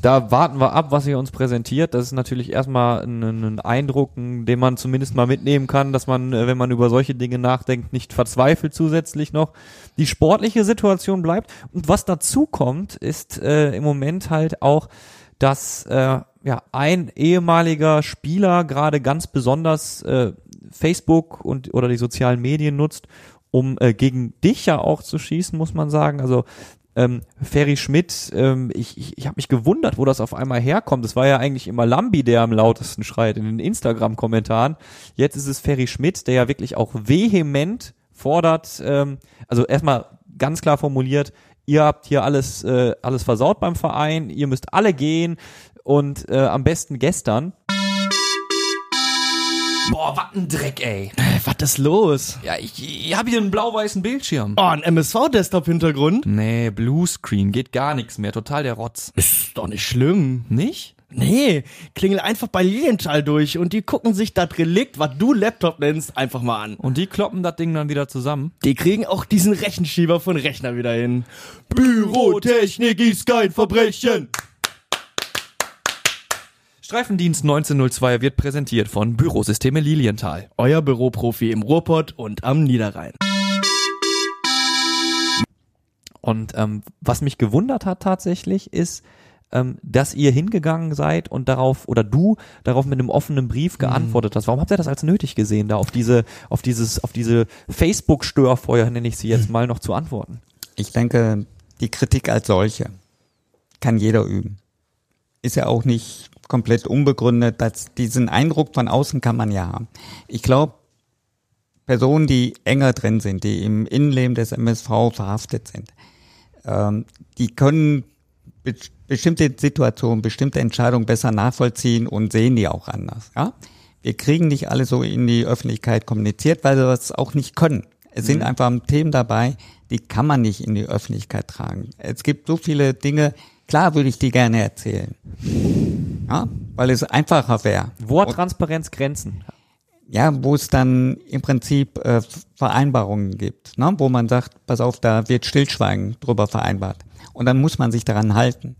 Da warten wir ab, was ihr uns präsentiert. Das ist natürlich erstmal ein, ein, Eindruck, den man zumindest mal mitnehmen kann, dass man, äh, wenn man über solche Dinge nachdenkt, nicht verzweifelt zusätzlich noch. Die sportliche Situation bleibt. Und was dazu kommt, ist äh, im Moment halt auch, dass äh, ja ein ehemaliger Spieler gerade ganz besonders äh, Facebook und oder die sozialen Medien nutzt, um äh, gegen dich ja auch zu schießen, muss man sagen. Also ähm, Ferry Schmidt, ähm, ich, ich, ich habe mich gewundert, wo das auf einmal herkommt. Es war ja eigentlich immer Lambi, der am lautesten schreit in den Instagram-Kommentaren. Jetzt ist es Ferry Schmidt, der ja wirklich auch vehement fordert, ähm, also erstmal ganz klar formuliert, ihr habt hier alles, äh, alles versaut beim Verein, ihr müsst alle gehen und äh, am besten gestern Boah, was ein Dreck, ey. Äh, was ist los? Ja, ich, ich habe hier einen blau-weißen Bildschirm. Oh, ein MSV-Desktop-Hintergrund? Nee, Bluescreen, geht gar nichts mehr, total der Rotz. Ist doch nicht schlimm. Nicht? Nee, klingel einfach bei Lilienthal durch und die gucken sich das Relikt, was du Laptop nennst, einfach mal an. Und die kloppen das Ding dann wieder zusammen? Die kriegen auch diesen Rechenschieber von Rechner wieder hin. Bürotechnik ist kein Verbrechen. Streifendienst 1902 wird präsentiert von Bürosysteme Lilienthal. Euer Büroprofi im Ruhrpott und am Niederrhein. Und ähm, was mich gewundert hat tatsächlich ist, ähm, dass ihr hingegangen seid und darauf oder du darauf mit einem offenen Brief mhm. geantwortet hast. Warum habt ihr das als nötig gesehen, da auf diese auf dieses auf diese Facebook Störfeuer nenne ich sie jetzt mal noch zu antworten? Ich denke, die Kritik als solche kann jeder üben. Ist ja auch nicht komplett unbegründet. dass diesen Eindruck von außen kann man ja haben. Ich glaube, Personen, die enger drin sind, die im Innenleben des MSV verhaftet sind, ähm, die können be bestimmte Situationen, bestimmte Entscheidungen besser nachvollziehen und sehen die auch anders. Ja? Wir kriegen nicht alle so in die Öffentlichkeit kommuniziert, weil wir das auch nicht können. Es sind mhm. einfach Themen dabei, die kann man nicht in die Öffentlichkeit tragen. Es gibt so viele Dinge, Klar würde ich die gerne erzählen. Ja, weil es einfacher wäre. Wo hat Transparenz Grenzen? Ja, wo es dann im Prinzip äh, Vereinbarungen gibt, ne? wo man sagt, pass auf, da wird Stillschweigen drüber vereinbart. Und dann muss man sich daran halten.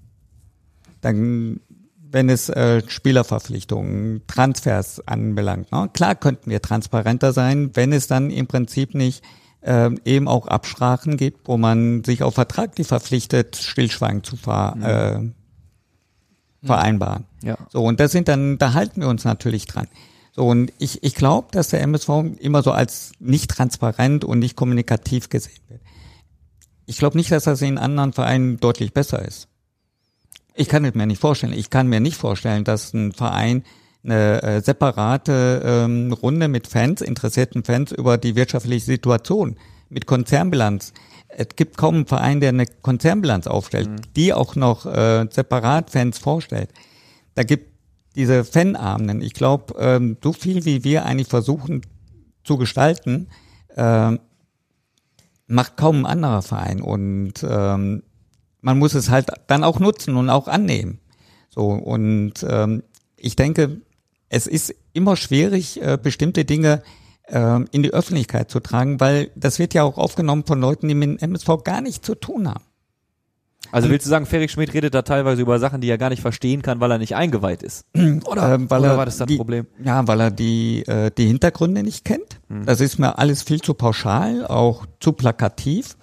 Dann, wenn es äh, Spielerverpflichtungen, Transfers anbelangt, ne? klar könnten wir transparenter sein, wenn es dann im Prinzip nicht äh, eben auch Absprachen gibt, wo man sich auf vertraglich verpflichtet, Stillschweigen zu ver, mhm. äh, vereinbaren. Ja. So, und das sind dann, da halten wir uns natürlich dran. So, und ich, ich glaube, dass der MSV immer so als nicht transparent und nicht kommunikativ gesehen wird. Ich glaube nicht, dass das in anderen Vereinen deutlich besser ist. Ich kann es mir nicht vorstellen. Ich kann mir nicht vorstellen, dass ein Verein eine äh, separate ähm, Runde mit Fans, interessierten Fans über die wirtschaftliche Situation, mit Konzernbilanz. Es gibt kaum einen Verein, der eine Konzernbilanz aufstellt, mhm. die auch noch äh, separat Fans vorstellt. Da gibt diese Fanabenden, ich glaube, ähm, so viel wie wir eigentlich versuchen zu gestalten, äh, macht kaum ein anderer Verein und ähm, man muss es halt dann auch nutzen und auch annehmen. So und ähm, ich denke, es ist immer schwierig, äh, bestimmte Dinge äh, in die Öffentlichkeit zu tragen, weil das wird ja auch aufgenommen von Leuten, die mit dem MSV gar nichts zu tun haben. Also willst du sagen, Ferry Schmidt redet da teilweise über Sachen, die er gar nicht verstehen kann, weil er nicht eingeweiht ist? Oder, ähm, weil oder er war das das die, Problem? Ja, weil er die, äh, die Hintergründe nicht kennt. Hm. Das ist mir alles viel zu pauschal, auch zu plakativ.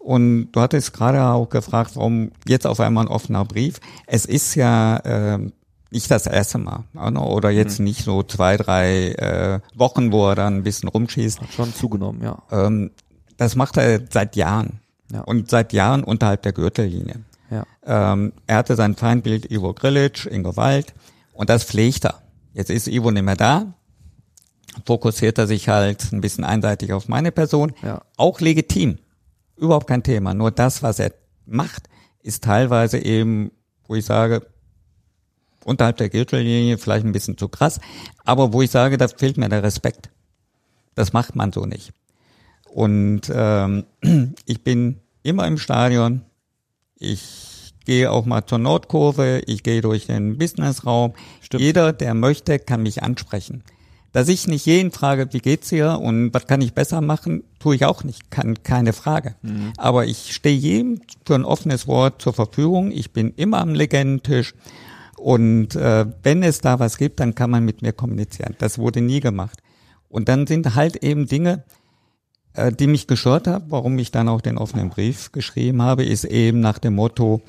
Und du hattest gerade auch gefragt, warum jetzt auf einmal ein offener Brief. Es ist ja äh, nicht das erste Mal. Oder jetzt mhm. nicht so zwei, drei äh, Wochen, wo er dann ein bisschen rumschießt. Hat schon zugenommen, ja. Ähm, das macht er seit Jahren. Ja. Und seit Jahren unterhalb der Gürtellinie. Ja. Ähm, er hatte sein Feindbild Ivo Grilic, Ingo Wald. Und das pflegt er. Jetzt ist Ivo nicht mehr da. Fokussiert er sich halt ein bisschen einseitig auf meine Person. Ja. Auch legitim. Überhaupt kein Thema. Nur das, was er macht, ist teilweise eben, wo ich sage, unterhalb der Gürtellinie vielleicht ein bisschen zu krass, aber wo ich sage, da fehlt mir der Respekt. Das macht man so nicht. Und ähm, ich bin immer im Stadion. Ich gehe auch mal zur Nordkurve. Ich gehe durch den Businessraum. Stimmt. Jeder, der möchte, kann mich ansprechen. Dass ich nicht jeden frage, wie geht's dir und was kann ich besser machen, tue ich auch nicht, kann, keine Frage. Aber ich stehe jedem für ein offenes Wort zur Verfügung. Ich bin immer am Legendentisch. Und äh, wenn es da was gibt, dann kann man mit mir kommunizieren. Das wurde nie gemacht. Und dann sind halt eben Dinge, äh, die mich gestört haben, warum ich dann auch den offenen Brief geschrieben habe, ist eben nach dem Motto,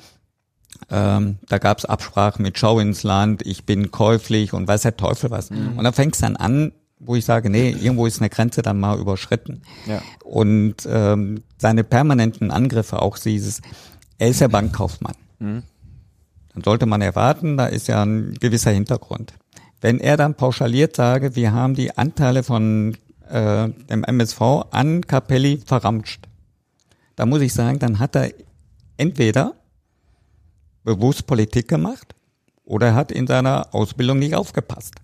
ähm, da gab es Absprachen mit Schau ins Land, ich bin käuflich und weiß der Teufel was. Und dann fängt es dann an, wo ich sage, nee, irgendwo ist eine Grenze dann mal überschritten. Ja. Und ähm, seine permanenten Angriffe, auch dieses, er ist ja Bankkaufmann. Dann sollte man erwarten, da ist ja ein gewisser Hintergrund. Wenn er dann pauschaliert sage, wir haben die Anteile von äh, dem MSV an Capelli verramscht, da muss ich sagen, dann hat er entweder bewusst Politik gemacht oder er hat in seiner Ausbildung nicht aufgepasst.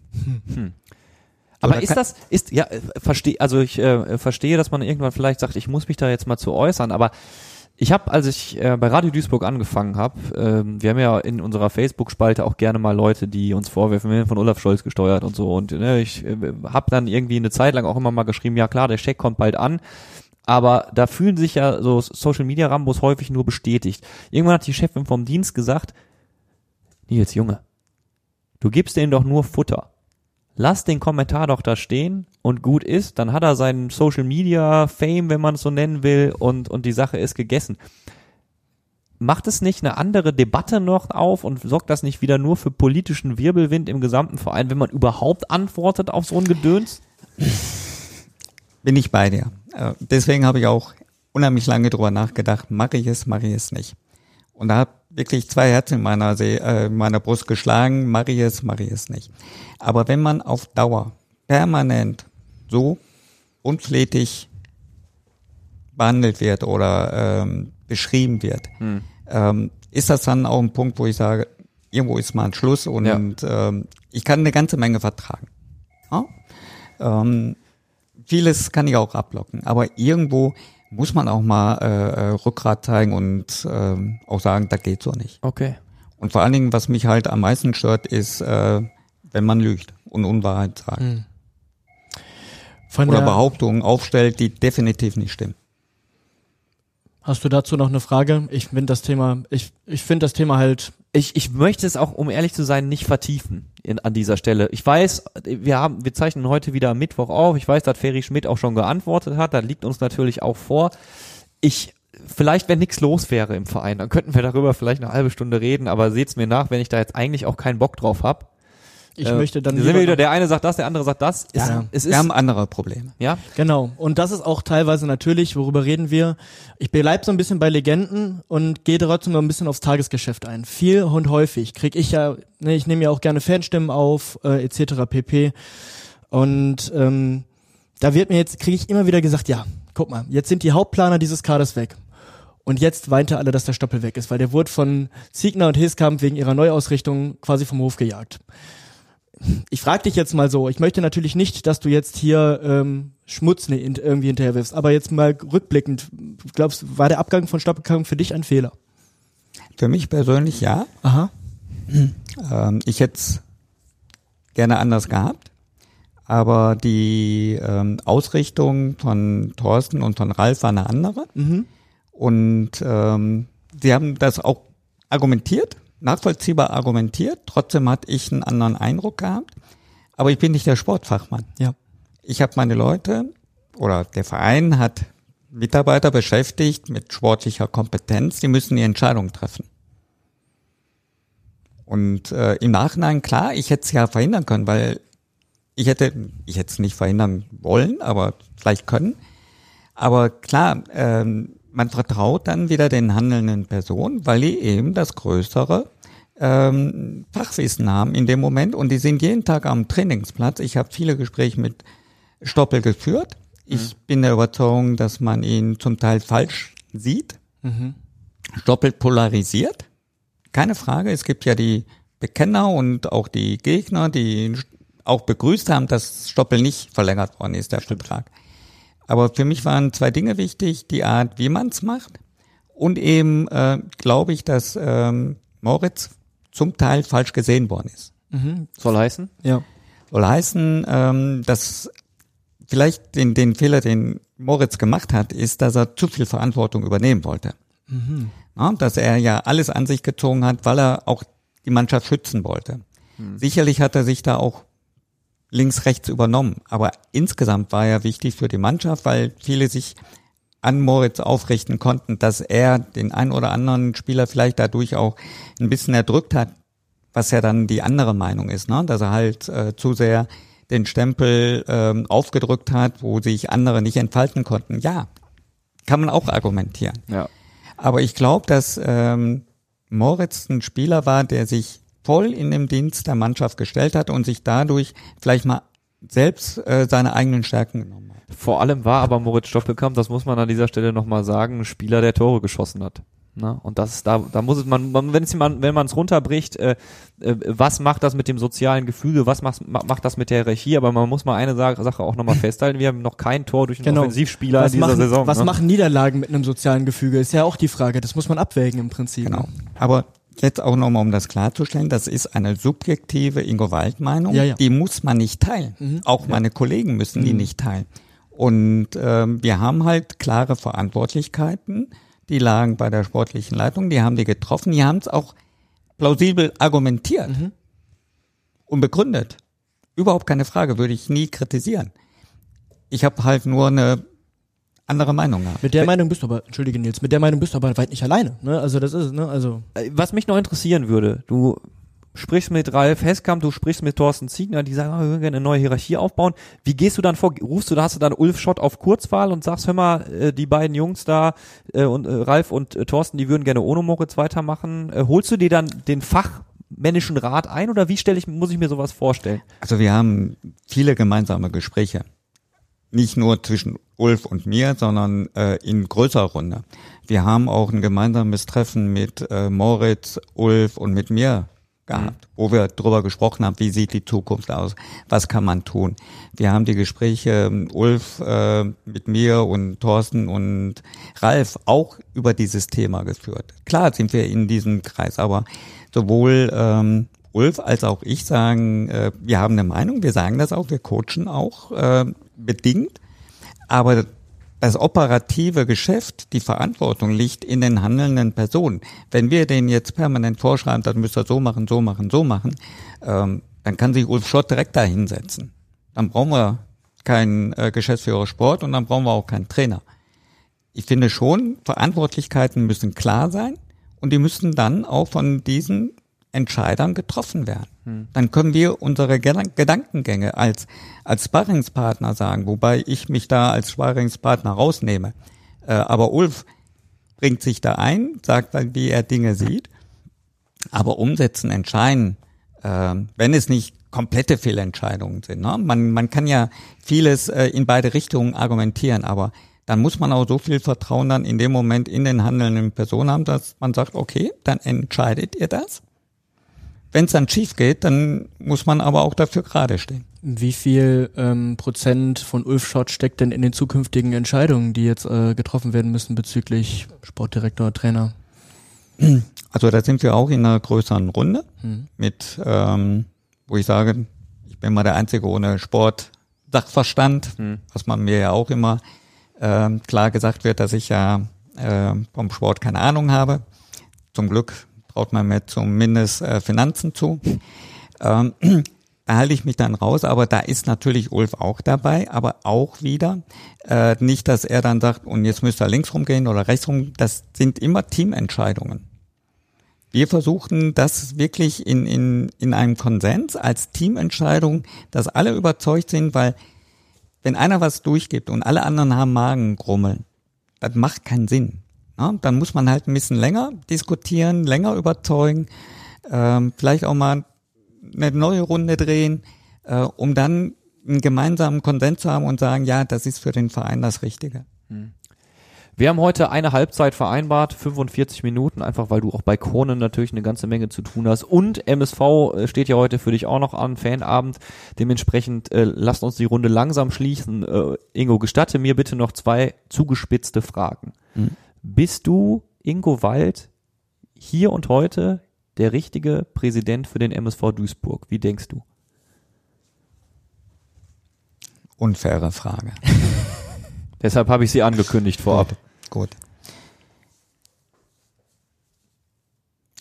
Aber Oder ist das, ist, ja, verstehe, also ich äh, verstehe, dass man irgendwann vielleicht sagt, ich muss mich da jetzt mal zu äußern, aber ich habe, als ich äh, bei Radio Duisburg angefangen habe, ähm, wir haben ja in unserer Facebook-Spalte auch gerne mal Leute, die uns vorwerfen, wir werden von Olaf Scholz gesteuert und so. Und ne, ich äh, habe dann irgendwie eine Zeit lang auch immer mal geschrieben, ja klar, der Scheck kommt bald an. Aber da fühlen sich ja so Social Media Rambos häufig nur bestätigt. Irgendwann hat die Chefin vom Dienst gesagt, Nils Junge, du gibst denen doch nur Futter lass den Kommentar doch da stehen und gut ist, dann hat er seinen Social Media Fame, wenn man es so nennen will, und, und die Sache ist gegessen. Macht es nicht eine andere Debatte noch auf und sorgt das nicht wieder nur für politischen Wirbelwind im gesamten Verein, wenn man überhaupt antwortet auf so ein Gedöns? Bin ich bei dir. Äh, Deswegen habe ich auch unheimlich lange drüber nachgedacht, mache ich es, mache ich es nicht. Und da hat wirklich zwei Herzen in meiner, See, äh, in meiner Brust geschlagen, mache ich es, mache ich es nicht. Aber wenn man auf Dauer permanent so unflätig behandelt wird oder ähm, beschrieben wird, ähm, ist das dann auch ein Punkt, wo ich sage, irgendwo ist mal ein Schluss und ähm, ich kann eine ganze Menge vertragen. Ja? Ähm, vieles kann ich auch ablocken, aber irgendwo muss man auch mal äh, äh, Rückgrat zeigen und ähm, auch sagen, da geht so nicht. Okay. Und vor allen Dingen, was mich halt am meisten stört, ist, äh, wenn man lügt und Unwahrheit sagt Von oder der, Behauptungen aufstellt, die definitiv nicht stimmen. hast du dazu noch eine Frage? Ich finde das Thema, ich, ich finde das Thema halt, Ich, ich möchte es auch, um ehrlich zu sein, nicht vertiefen in, an dieser Stelle. Ich weiß, wir haben, wir zeichnen heute wieder Mittwoch auf. Ich weiß, dass Ferry Schmidt auch schon geantwortet hat. Das liegt uns natürlich auch vor. Ich, vielleicht, wenn nichts los wäre im Verein, dann könnten wir darüber vielleicht eine halbe Stunde reden, aber seht's mir nach, wenn ich da jetzt eigentlich auch keinen Bock drauf hab. Ich Äh, möchte dann sind wir wieder, der eine sagt das, der andere sagt das. Ist, Ja. es Wir ist, haben andere Probleme. ja, Genau. Und das ist auch teilweise natürlich, worüber reden wir? Ich bleib so ein bisschen bei Legenden und gehe trotzdem noch ein bisschen aufs Tagesgeschäft ein. Viel und häufig krieg ich ja, ne, ich nehme ja auch gerne Fanstimmen auf, äh, etc. pp. Und ähm, da wird mir jetzt, kriege ich immer wieder gesagt, ja, guck mal, jetzt sind die Hauptplaner dieses Kaders weg. Und jetzt weint er alle, dass der Stoppel weg ist, weil der wurde von Ziegner und Hiskamp wegen ihrer Neuausrichtung quasi vom Hof gejagt ich frage dich jetzt mal so, ich möchte natürlich nicht, dass du jetzt hier ähm, Schmutz ne, irgendwie hinterherwirfst, aber jetzt mal rückblickend, glaubst du, war der Abgang von Stoppelkamp für dich ein Fehler? Für mich persönlich ja. Aha. Ähm, ich hätte es gerne anders gehabt. Aber die ähm, Ausrichtung von Thorsten und von Ralf war eine andere. Mhm. Und ähm, sie haben das auch argumentiert, nachvollziehbar argumentiert. Trotzdem hatte ich einen anderen Eindruck gehabt. Aber ich bin nicht der Sportfachmann. Ja. Ich habe meine Leute oder der Verein hat Mitarbeiter beschäftigt mit sportlicher Kompetenz, die müssen die Entscheidung treffen. Und äh, im Nachhinein, klar, ich hätte es ja verhindern können, weil ich hätte, ich hätte es nicht verhindern wollen, aber vielleicht können. Aber klar, ähm, man vertraut dann wieder den handelnden Personen, weil die eben das größere ähm, Fachwissen haben in dem Moment und die sind jeden Tag am Trainingsplatz. Ich habe viele Gespräche mit Stoppel geführt. Ich bin der Überzeugung, dass man ihn zum Teil falsch sieht. Stoppel polarisiert. Keine Frage. Es gibt ja die Bekenner und auch die Gegner, die auch begrüßt haben, dass Stoppel nicht verlängert worden ist, der Vertrag. Aber für mich waren zwei Dinge wichtig, die Art, wie man es macht und eben äh, glaube ich, dass ähm, Moritz zum Teil falsch gesehen worden ist. Mhm. Soll heißen? Ja. Soll heißen, ähm, dass vielleicht den, den Fehler, den Moritz gemacht hat, ist, dass er zu viel Verantwortung übernehmen wollte. Ja, dass er ja alles an sich gezogen hat, weil er auch die Mannschaft schützen wollte. Sicherlich hat er sich da auch links, rechts übernommen. Aber insgesamt war er wichtig für die Mannschaft, weil viele sich an Moritz aufrichten konnten, dass er den ein oder anderen Spieler vielleicht dadurch auch ein bisschen erdrückt hat, was ja dann die andere Meinung ist, ne? dass er halt äh, zu sehr den Stempel ähm, aufgedrückt hat, wo sich andere nicht entfalten konnten. Ja, kann man auch argumentieren. Ja. Aber ich glaube, dass ähm, Moritz ein Spieler war, der sich voll in dem Dienst der Mannschaft gestellt hat und sich dadurch vielleicht mal selbst äh, seine eigenen Stärken genommen hat. Vor allem war aber Moritz Stoppelkamp, das muss man an dieser Stelle nochmal sagen, ein Spieler, der Tore geschossen hat. Ne? Und das ist da, da muss es man, man wenn es man, wenn man es runterbricht, äh, äh, was macht das mit dem sozialen Gefüge, was macht, ma- macht das mit der Hierarchie? Aber man muss mal eine Sache, Sache auch nochmal festhalten: Wir haben noch kein Tor durch einen Genau. Offensivspieler Was, in dieser machen, Saison. was ne? machen Niederlagen mit einem sozialen Gefüge? Ist ja auch die Frage. Das muss man abwägen im Prinzip. Genau. Aber jetzt auch nochmal, um das klarzustellen, das ist eine subjektive Ingo-Wald-Meinung. Ja, ja. Die muss man nicht teilen. Auch meine Kollegen müssen die nicht teilen. Und ähm, wir haben halt klare Verantwortlichkeiten. Die lagen bei der sportlichen Leitung, die haben die getroffen, die haben es auch plausibel argumentiert und begründet. Überhaupt keine Frage, würde ich nie kritisieren. Ich habe halt nur eine andere Meinung gehabt. Mit der Meinung bist du aber, entschuldige Nils, mit der Meinung bist du aber weit nicht alleine. Ne? Also das ist, ne, also Äh, Was mich noch interessieren würde, du sprichst mit Ralf Heskamp, du sprichst mit Thorsten Ziegner, die sagen, ah, wir würden gerne eine neue Hierarchie aufbauen. Wie gehst du dann vor? Rufst du, da hast du dann Ulf Schott auf Kurzwahl und sagst, hör mal, äh, die beiden Jungs da äh, und äh, Ralf und äh, Thorsten, die würden gerne ohne Moritz weitermachen. Äh, holst du dir dann den fachmännischen Rat ein oder wie stelle ich, muss ich mir sowas vorstellen? Also wir haben viele gemeinsame Gespräche. Nicht nur zwischen Ulf und mir, sondern äh, in größerer Runde. Wir haben auch ein gemeinsames Treffen mit äh, Moritz, Ulf und mit mir gehabt, wo wir drüber gesprochen haben, wie sieht die Zukunft aus, was kann man tun. Wir haben die Gespräche ähm, Ulf äh, mit mir und Thorsten und Ralf auch über dieses Thema geführt. Klar sind wir in diesem Kreis, aber sowohl ähm, Ulf als auch ich sagen, äh, wir haben eine Meinung, wir sagen das auch, wir coachen auch äh, bedingt, aber das operative Geschäft, die Verantwortung liegt in den handelnden Personen. Wenn wir denen jetzt permanent vorschreiben, das müsst ihr so machen, so machen, so machen, ähm, dann kann sich Ulf Schott direkt da hinsetzen. Dann brauchen wir keinen äh, Geschäftsführer Sport und dann brauchen wir auch keinen Trainer. Ich finde schon, Verantwortlichkeiten müssen klar sein und die müssen dann auch von diesen Entscheidern getroffen werden. Dann können wir unsere Gedan- Gedankengänge als, als Sparringspartner sagen, wobei ich mich da als Sparringspartner rausnehme. Äh, aber Ulf bringt sich da ein, sagt dann, wie er Dinge sieht. Aber umsetzen, entscheiden, äh, wenn es nicht komplette Fehlentscheidungen sind. Ne? Man, man kann ja vieles äh, in beide Richtungen argumentieren, aber dann muss man auch so viel Vertrauen dann in dem Moment in den handelnden Personen haben, dass man sagt, okay, dann entscheidet ihr das. Wenn es dann schief geht, dann muss man aber auch dafür gerade stehen. wie viel ähm, Prozent von Ulf Schott steckt denn in den zukünftigen Entscheidungen, die jetzt äh, getroffen werden müssen bezüglich Sportdirektor, Trainer? Also da sind wir auch in einer größeren Runde Hm. mit, ähm, wo ich sage, ich bin mal der Einzige ohne Sport Sachverstand, was man mir ja auch immer ähm, klar gesagt wird, dass ich ja äh, vom Sport keine Ahnung habe. Zum Glück traut man mir zumindest äh, Finanzen zu. Ähm, da halte ich mich dann raus, aber da ist natürlich Ulf auch dabei, aber auch wieder äh, nicht, dass er dann sagt, und jetzt müsst ihr links rumgehen oder rechts rum, das sind immer Teamentscheidungen. Wir versuchen das wirklich in, in, in einem Konsens als Teamentscheidung, dass alle überzeugt sind, weil wenn einer was durchgibt und alle anderen haben Magengrummeln, das macht keinen Sinn. Ja, dann muss man halt ein bisschen länger diskutieren, länger überzeugen, ähm, vielleicht auch mal eine neue Runde drehen, äh, um dann einen gemeinsamen Konsens zu haben und sagen, ja, das ist für den Verein das Richtige. Wir haben heute eine Halbzeit vereinbart, 45 Minuten, einfach weil du auch bei Kronen natürlich eine ganze Menge zu tun hast. Und MSV äh, steht ja heute für dich auch noch an, Fanabend. Dementsprechend äh, lasst uns die Runde langsam schließen. Äh, Ingo, gestatte mir bitte noch zwei zugespitzte Fragen. Hm. Bist du, Ingo Wald, hier und heute der richtige Präsident für den MSV Duisburg? Wie denkst du? Unfaire Frage. Deshalb habe ich sie angekündigt vorab. Gut.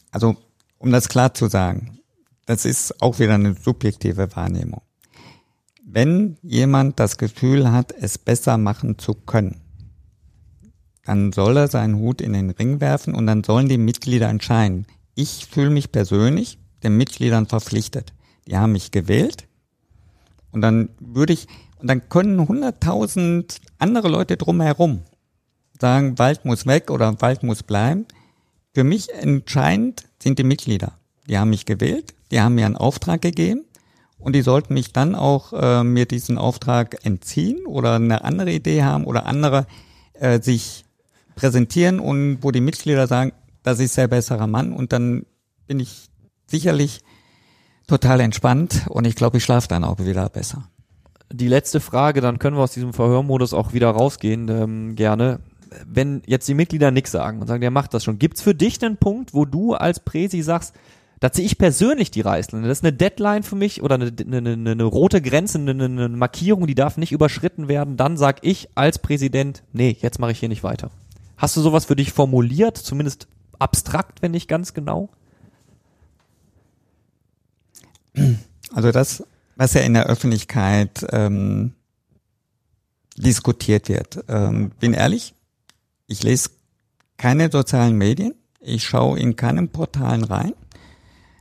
Also, um das klar zu sagen, das ist auch wieder eine subjektive Wahrnehmung. Wenn jemand das Gefühl hat, es besser machen zu können, dann soll er seinen Hut in den Ring werfen und dann sollen die Mitglieder entscheiden. Ich fühle mich persönlich den Mitgliedern verpflichtet. Die haben mich gewählt und dann würde ich, und dann können hunderttausend andere Leute drumherum sagen, Wald muss weg oder Wald muss bleiben. Für mich entscheidend sind die Mitglieder. Die haben mich gewählt, die haben mir einen Auftrag gegeben und die sollten mich dann auch äh, mir diesen Auftrag entziehen oder eine andere Idee haben oder andere äh, sich präsentieren und wo die Mitglieder sagen, das ist der bessere Mann und dann bin ich sicherlich total entspannt und ich glaube, ich schlafe dann auch wieder besser. Die letzte Frage, dann können wir aus diesem Verhörmodus auch wieder rausgehen, ähm, gerne. Wenn jetzt die Mitglieder nichts sagen und sagen, der macht das schon, gibt's für dich einen Punkt, wo du als Präsi sagst, da ziehe ich persönlich die Reißleine. Das ist eine Deadline für mich oder eine, eine, eine, eine rote Grenze, eine, eine Markierung, die darf nicht überschritten werden. Dann sag ich als Präsident, nee, jetzt mache ich hier nicht weiter. Hast du sowas für dich formuliert, zumindest abstrakt, wenn nicht ganz genau? Also das, was ja in der Öffentlichkeit ähm, diskutiert wird. Ähm, bin ehrlich, ich lese keine sozialen Medien, ich schaue in keinen Portalen rein.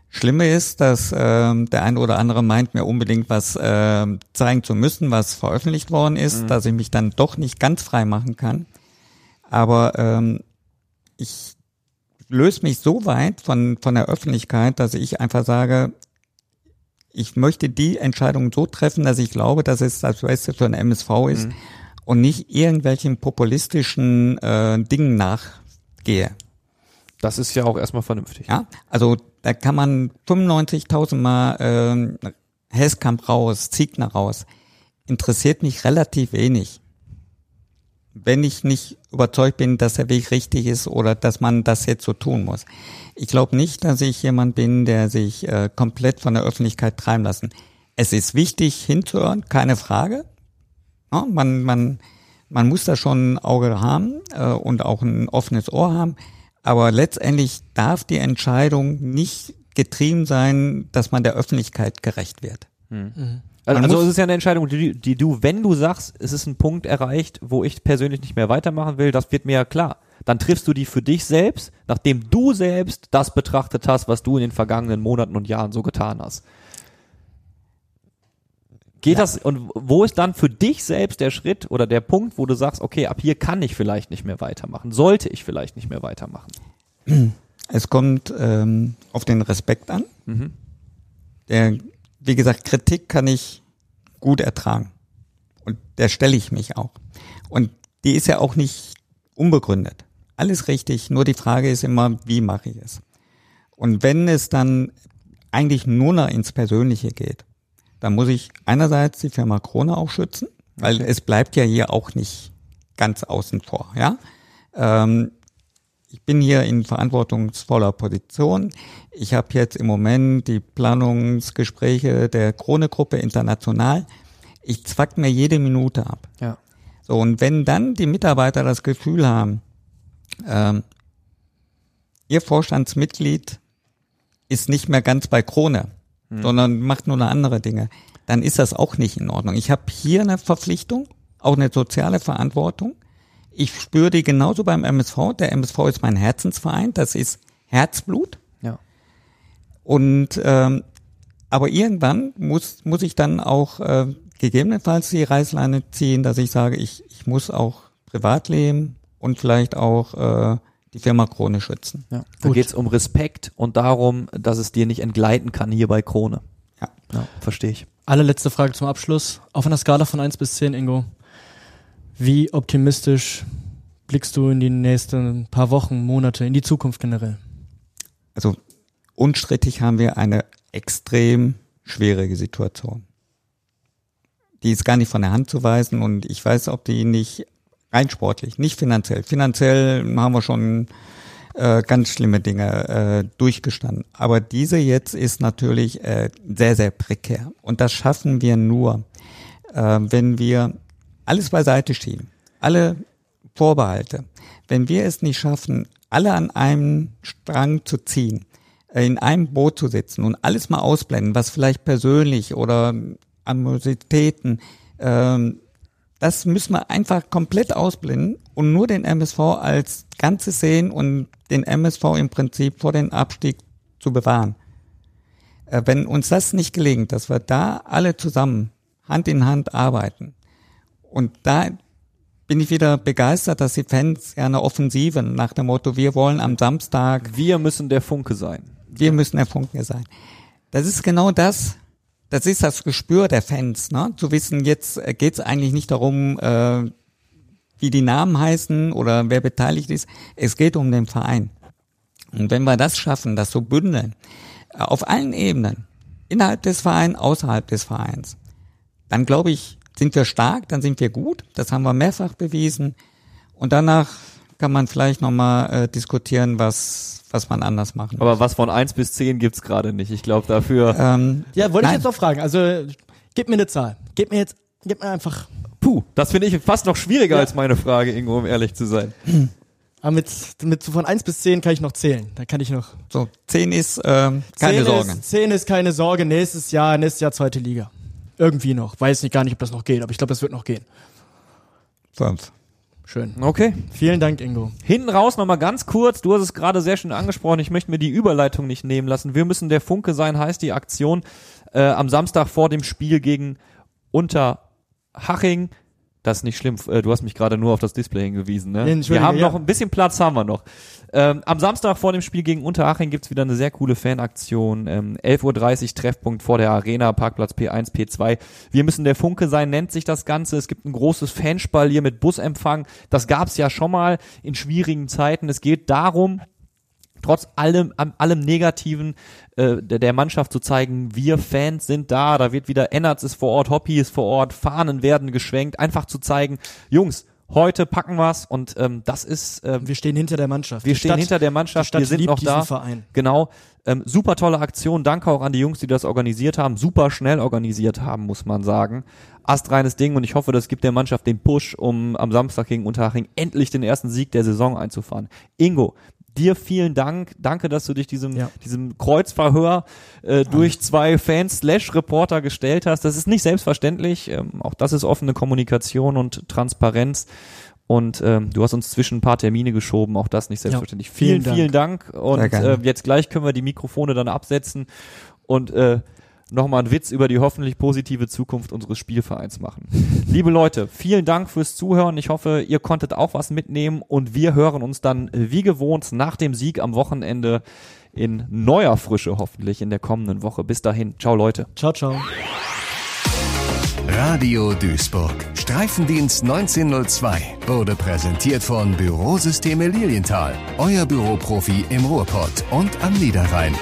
Schlimme ist, dass ähm, der eine oder andere meint, mir unbedingt was ähm, zeigen zu müssen, was veröffentlicht worden ist, Mhm. dass ich mich dann doch nicht ganz frei machen kann. Aber ähm, ich löse mich so weit von, von der Öffentlichkeit, dass ich einfach sage, ich möchte die Entscheidung so treffen, dass ich glaube, dass es das Beste für den MSV ist Mhm. und nicht irgendwelchen populistischen äh, Dingen nachgehe. Das ist ja auch erstmal vernünftig. Ja, also da kann man 95.000 Mal ähm, Heskamp raus, Ziegner raus. Interessiert mich relativ wenig. Wenn ich nicht überzeugt bin, dass der Weg richtig ist oder dass man das jetzt so tun muss. Ich glaube nicht, dass ich jemand bin, der sich äh, komplett von der Öffentlichkeit treiben lassen. Es ist wichtig hinzuhören, keine Frage. Ja, man, man, man muss da schon ein Auge haben äh, und auch ein offenes Ohr haben. Aber letztendlich darf die Entscheidung nicht getrieben sein, dass man der Öffentlichkeit gerecht wird. Also, Man also muss- es ist ja eine Entscheidung, die, die du, wenn du sagst, es ist ein Punkt erreicht, wo ich persönlich nicht mehr weitermachen will, das wird mir ja klar. Dann triffst du die für dich selbst, nachdem du selbst das betrachtet hast, was du in den vergangenen Monaten und Jahren so getan hast. Geht das, und wo ist dann für dich selbst der Schritt oder der Punkt, wo du sagst, okay, ab hier kann ich vielleicht nicht mehr weitermachen, sollte ich vielleicht nicht mehr weitermachen? Es kommt ähm, auf den Respekt an. Mhm. Der, wie gesagt, Kritik kann ich gut ertragen. Und der stelle ich mich auch. Und die ist ja auch nicht unbegründet. Alles richtig, nur die Frage ist immer, wie mache ich es? Und wenn es dann eigentlich nur noch ins Persönliche geht, dann muss ich einerseits die Firma Krone auch schützen, weil es bleibt ja hier auch nicht ganz außen vor, ja. Ähm, ich bin hier in verantwortungsvoller Position. Ich habe jetzt im Moment die Planungsgespräche der Krone-Gruppe international. Ich zwack mir jede Minute ab. Ja. So, und wenn dann die Mitarbeiter das Gefühl haben, ähm, ihr Vorstandsmitglied ist nicht mehr ganz bei Krone, sondern macht nur eine andere Dinge, dann ist das auch nicht in Ordnung. Ich habe hier eine Verpflichtung, auch eine soziale Verantwortung. Ich spüre die genauso beim MSV. Der MSV ist mein Herzensverein, das ist Herzblut. Ja. Und ähm, aber irgendwann muss muss ich dann auch äh, gegebenenfalls die Reißleine ziehen, dass ich sage, ich ich muss auch Privatleben und vielleicht auch äh, die Firma Krone schützen. Ja. Da geht es um Respekt und darum, dass es dir nicht entgleiten kann hier bei Krone. Ja. Ja, verstehe ich. Allerletzte Frage zum Abschluss. Auf einer Skala von 1 bis 10, Ingo. Wie optimistisch blickst du in die nächsten paar Wochen, Monate, in die Zukunft generell? Also unstrittig haben wir eine extrem schwierige Situation. Die ist gar nicht von der Hand zu weisen und ich weiß, ob die nicht rein sportlich, nicht finanziell. Finanziell haben wir schon äh, ganz schlimme Dinge äh, durchgestanden. Aber diese jetzt ist natürlich äh, sehr, sehr prekär. Und das schaffen wir nur, äh, wenn wir alles beiseite schieben, alle Vorbehalte. Wenn wir es nicht schaffen, alle an einem Strang zu ziehen, in einem Boot zu sitzen und alles mal ausblenden, was vielleicht persönlich oder Animositäten, ähm, das müssen wir einfach komplett ausblenden und nur den MSV als Ganzes sehen und den MSV im Prinzip vor den Abstieg zu bewahren. Äh, wenn uns das nicht gelingt, dass wir da alle zusammen Hand in Hand arbeiten und da bin ich wieder begeistert, dass die Fans ja eine Offensive nach dem Motto, wir wollen am Samstag, Wir müssen der Funke sein. wir müssen der Funke sein. Das ist genau das, das ist das Gespür der Fans, ne? zu wissen, jetzt äh, geht's eigentlich nicht darum, äh, wie die Namen heißen oder wer beteiligt ist, es geht um den Verein. Und wenn wir das schaffen, das so bündeln, äh, auf allen Ebenen, innerhalb des Vereins, außerhalb des Vereins, dann glaube ich, sind wir stark, dann sind wir gut, das haben wir mehrfach bewiesen. Und danach kann man vielleicht nochmal äh, diskutieren, was, was man anders machen Aber was von 1 bis 10 gibt's gerade nicht. Ich glaube dafür. Ähm, Ja, wollte ich jetzt noch fragen. Also, gib mir eine Zahl. Gib mir jetzt, gib mir einfach. Puh, das finde ich fast noch schwieriger Ja. als meine Frage, Ingo, um ehrlich zu sein. Aber mit, mit so von 1 bis 10 kann ich noch zählen. Da kann ich noch. so, 10 ist ähm, keine 10 Sorge. Ist, 10 ist keine Sorge. Nächstes Jahr, nächstes Jahr zweite Liga. Irgendwie noch. Weiß nicht gar nicht, ob das noch geht, aber ich glaube, das wird noch gehen. 5. Schön. Okay. Vielen Dank, Ingo. Hinten raus nochmal ganz kurz, du hast es gerade sehr schön angesprochen, ich möchte mir die Überleitung nicht nehmen lassen. Wir müssen der Funke sein, heißt die Aktion äh, am Samstag vor dem Spiel gegen Unterhaching. Das ist nicht schlimm, äh, du hast mich gerade nur auf das Display hingewiesen. Ne? Nee, Wir haben ja. noch ein bisschen Platz, haben wir noch. Ähm, am Samstag vor dem Spiel gegen Unterhaching gibt's wieder eine sehr coole Fanaktion. Ähm, 11.30 Uhr Treffpunkt vor der Arena, Parkplatz P1, P2. Wir müssen der Funke sein, nennt sich das Ganze. Es gibt ein großes Fanspalier mit Busempfang. Das gab's ja schon mal in schwierigen Zeiten. Es geht darum, trotz allem, allem Negativen äh, der, Mannschaft zu zeigen, wir Fans sind da, da wird wieder Ennerts ist vor Ort, Hoppy ist vor Ort, Fahnen werden geschwenkt, einfach zu zeigen, Jungs, heute packen wir's und ähm, das ist, ähm, Wir stehen hinter der Mannschaft. wir stehen Stadt- hinter der Mannschaft, wir sind noch da. Verein. Genau. Ähm, super tolle Aktion. Danke auch an die Jungs, die das organisiert haben. Super schnell organisiert haben, muss man sagen. Astreines Ding und ich hoffe, das gibt der Mannschaft den Push, um am Samstag gegen Unterhaching endlich den ersten Sieg der Saison einzufahren. Ingo, dir vielen Dank. Danke, dass du dich diesem, Ja. diesem Kreuzverhör äh, durch zwei Fans slash Reporter gestellt hast. Das ist nicht selbstverständlich. Ähm, auch das ist offene Kommunikation und Transparenz. Und ähm, du hast uns zwischen ein paar Termine geschoben, auch das nicht selbstverständlich. vielen vielen, vielen Dank. Und Sehr gerne. äh, jetzt gleich können wir die Mikrofone dann absetzen und äh, nochmal einen Witz über die hoffentlich positive Zukunft unseres Spielvereins machen. Liebe Leute, vielen Dank fürs Zuhören. Ich hoffe, ihr konntet auch was mitnehmen und wir hören uns dann wie gewohnt nach dem Sieg am Wochenende in neuer Frische hoffentlich in der kommenden Woche. Bis dahin, ciao Leute. Ciao, ciao. Radio Duisburg. Streifendienst 1902 wurde präsentiert von Bürosysteme Lilienthal. Euer Büroprofi im Ruhrpott und am Niederrhein.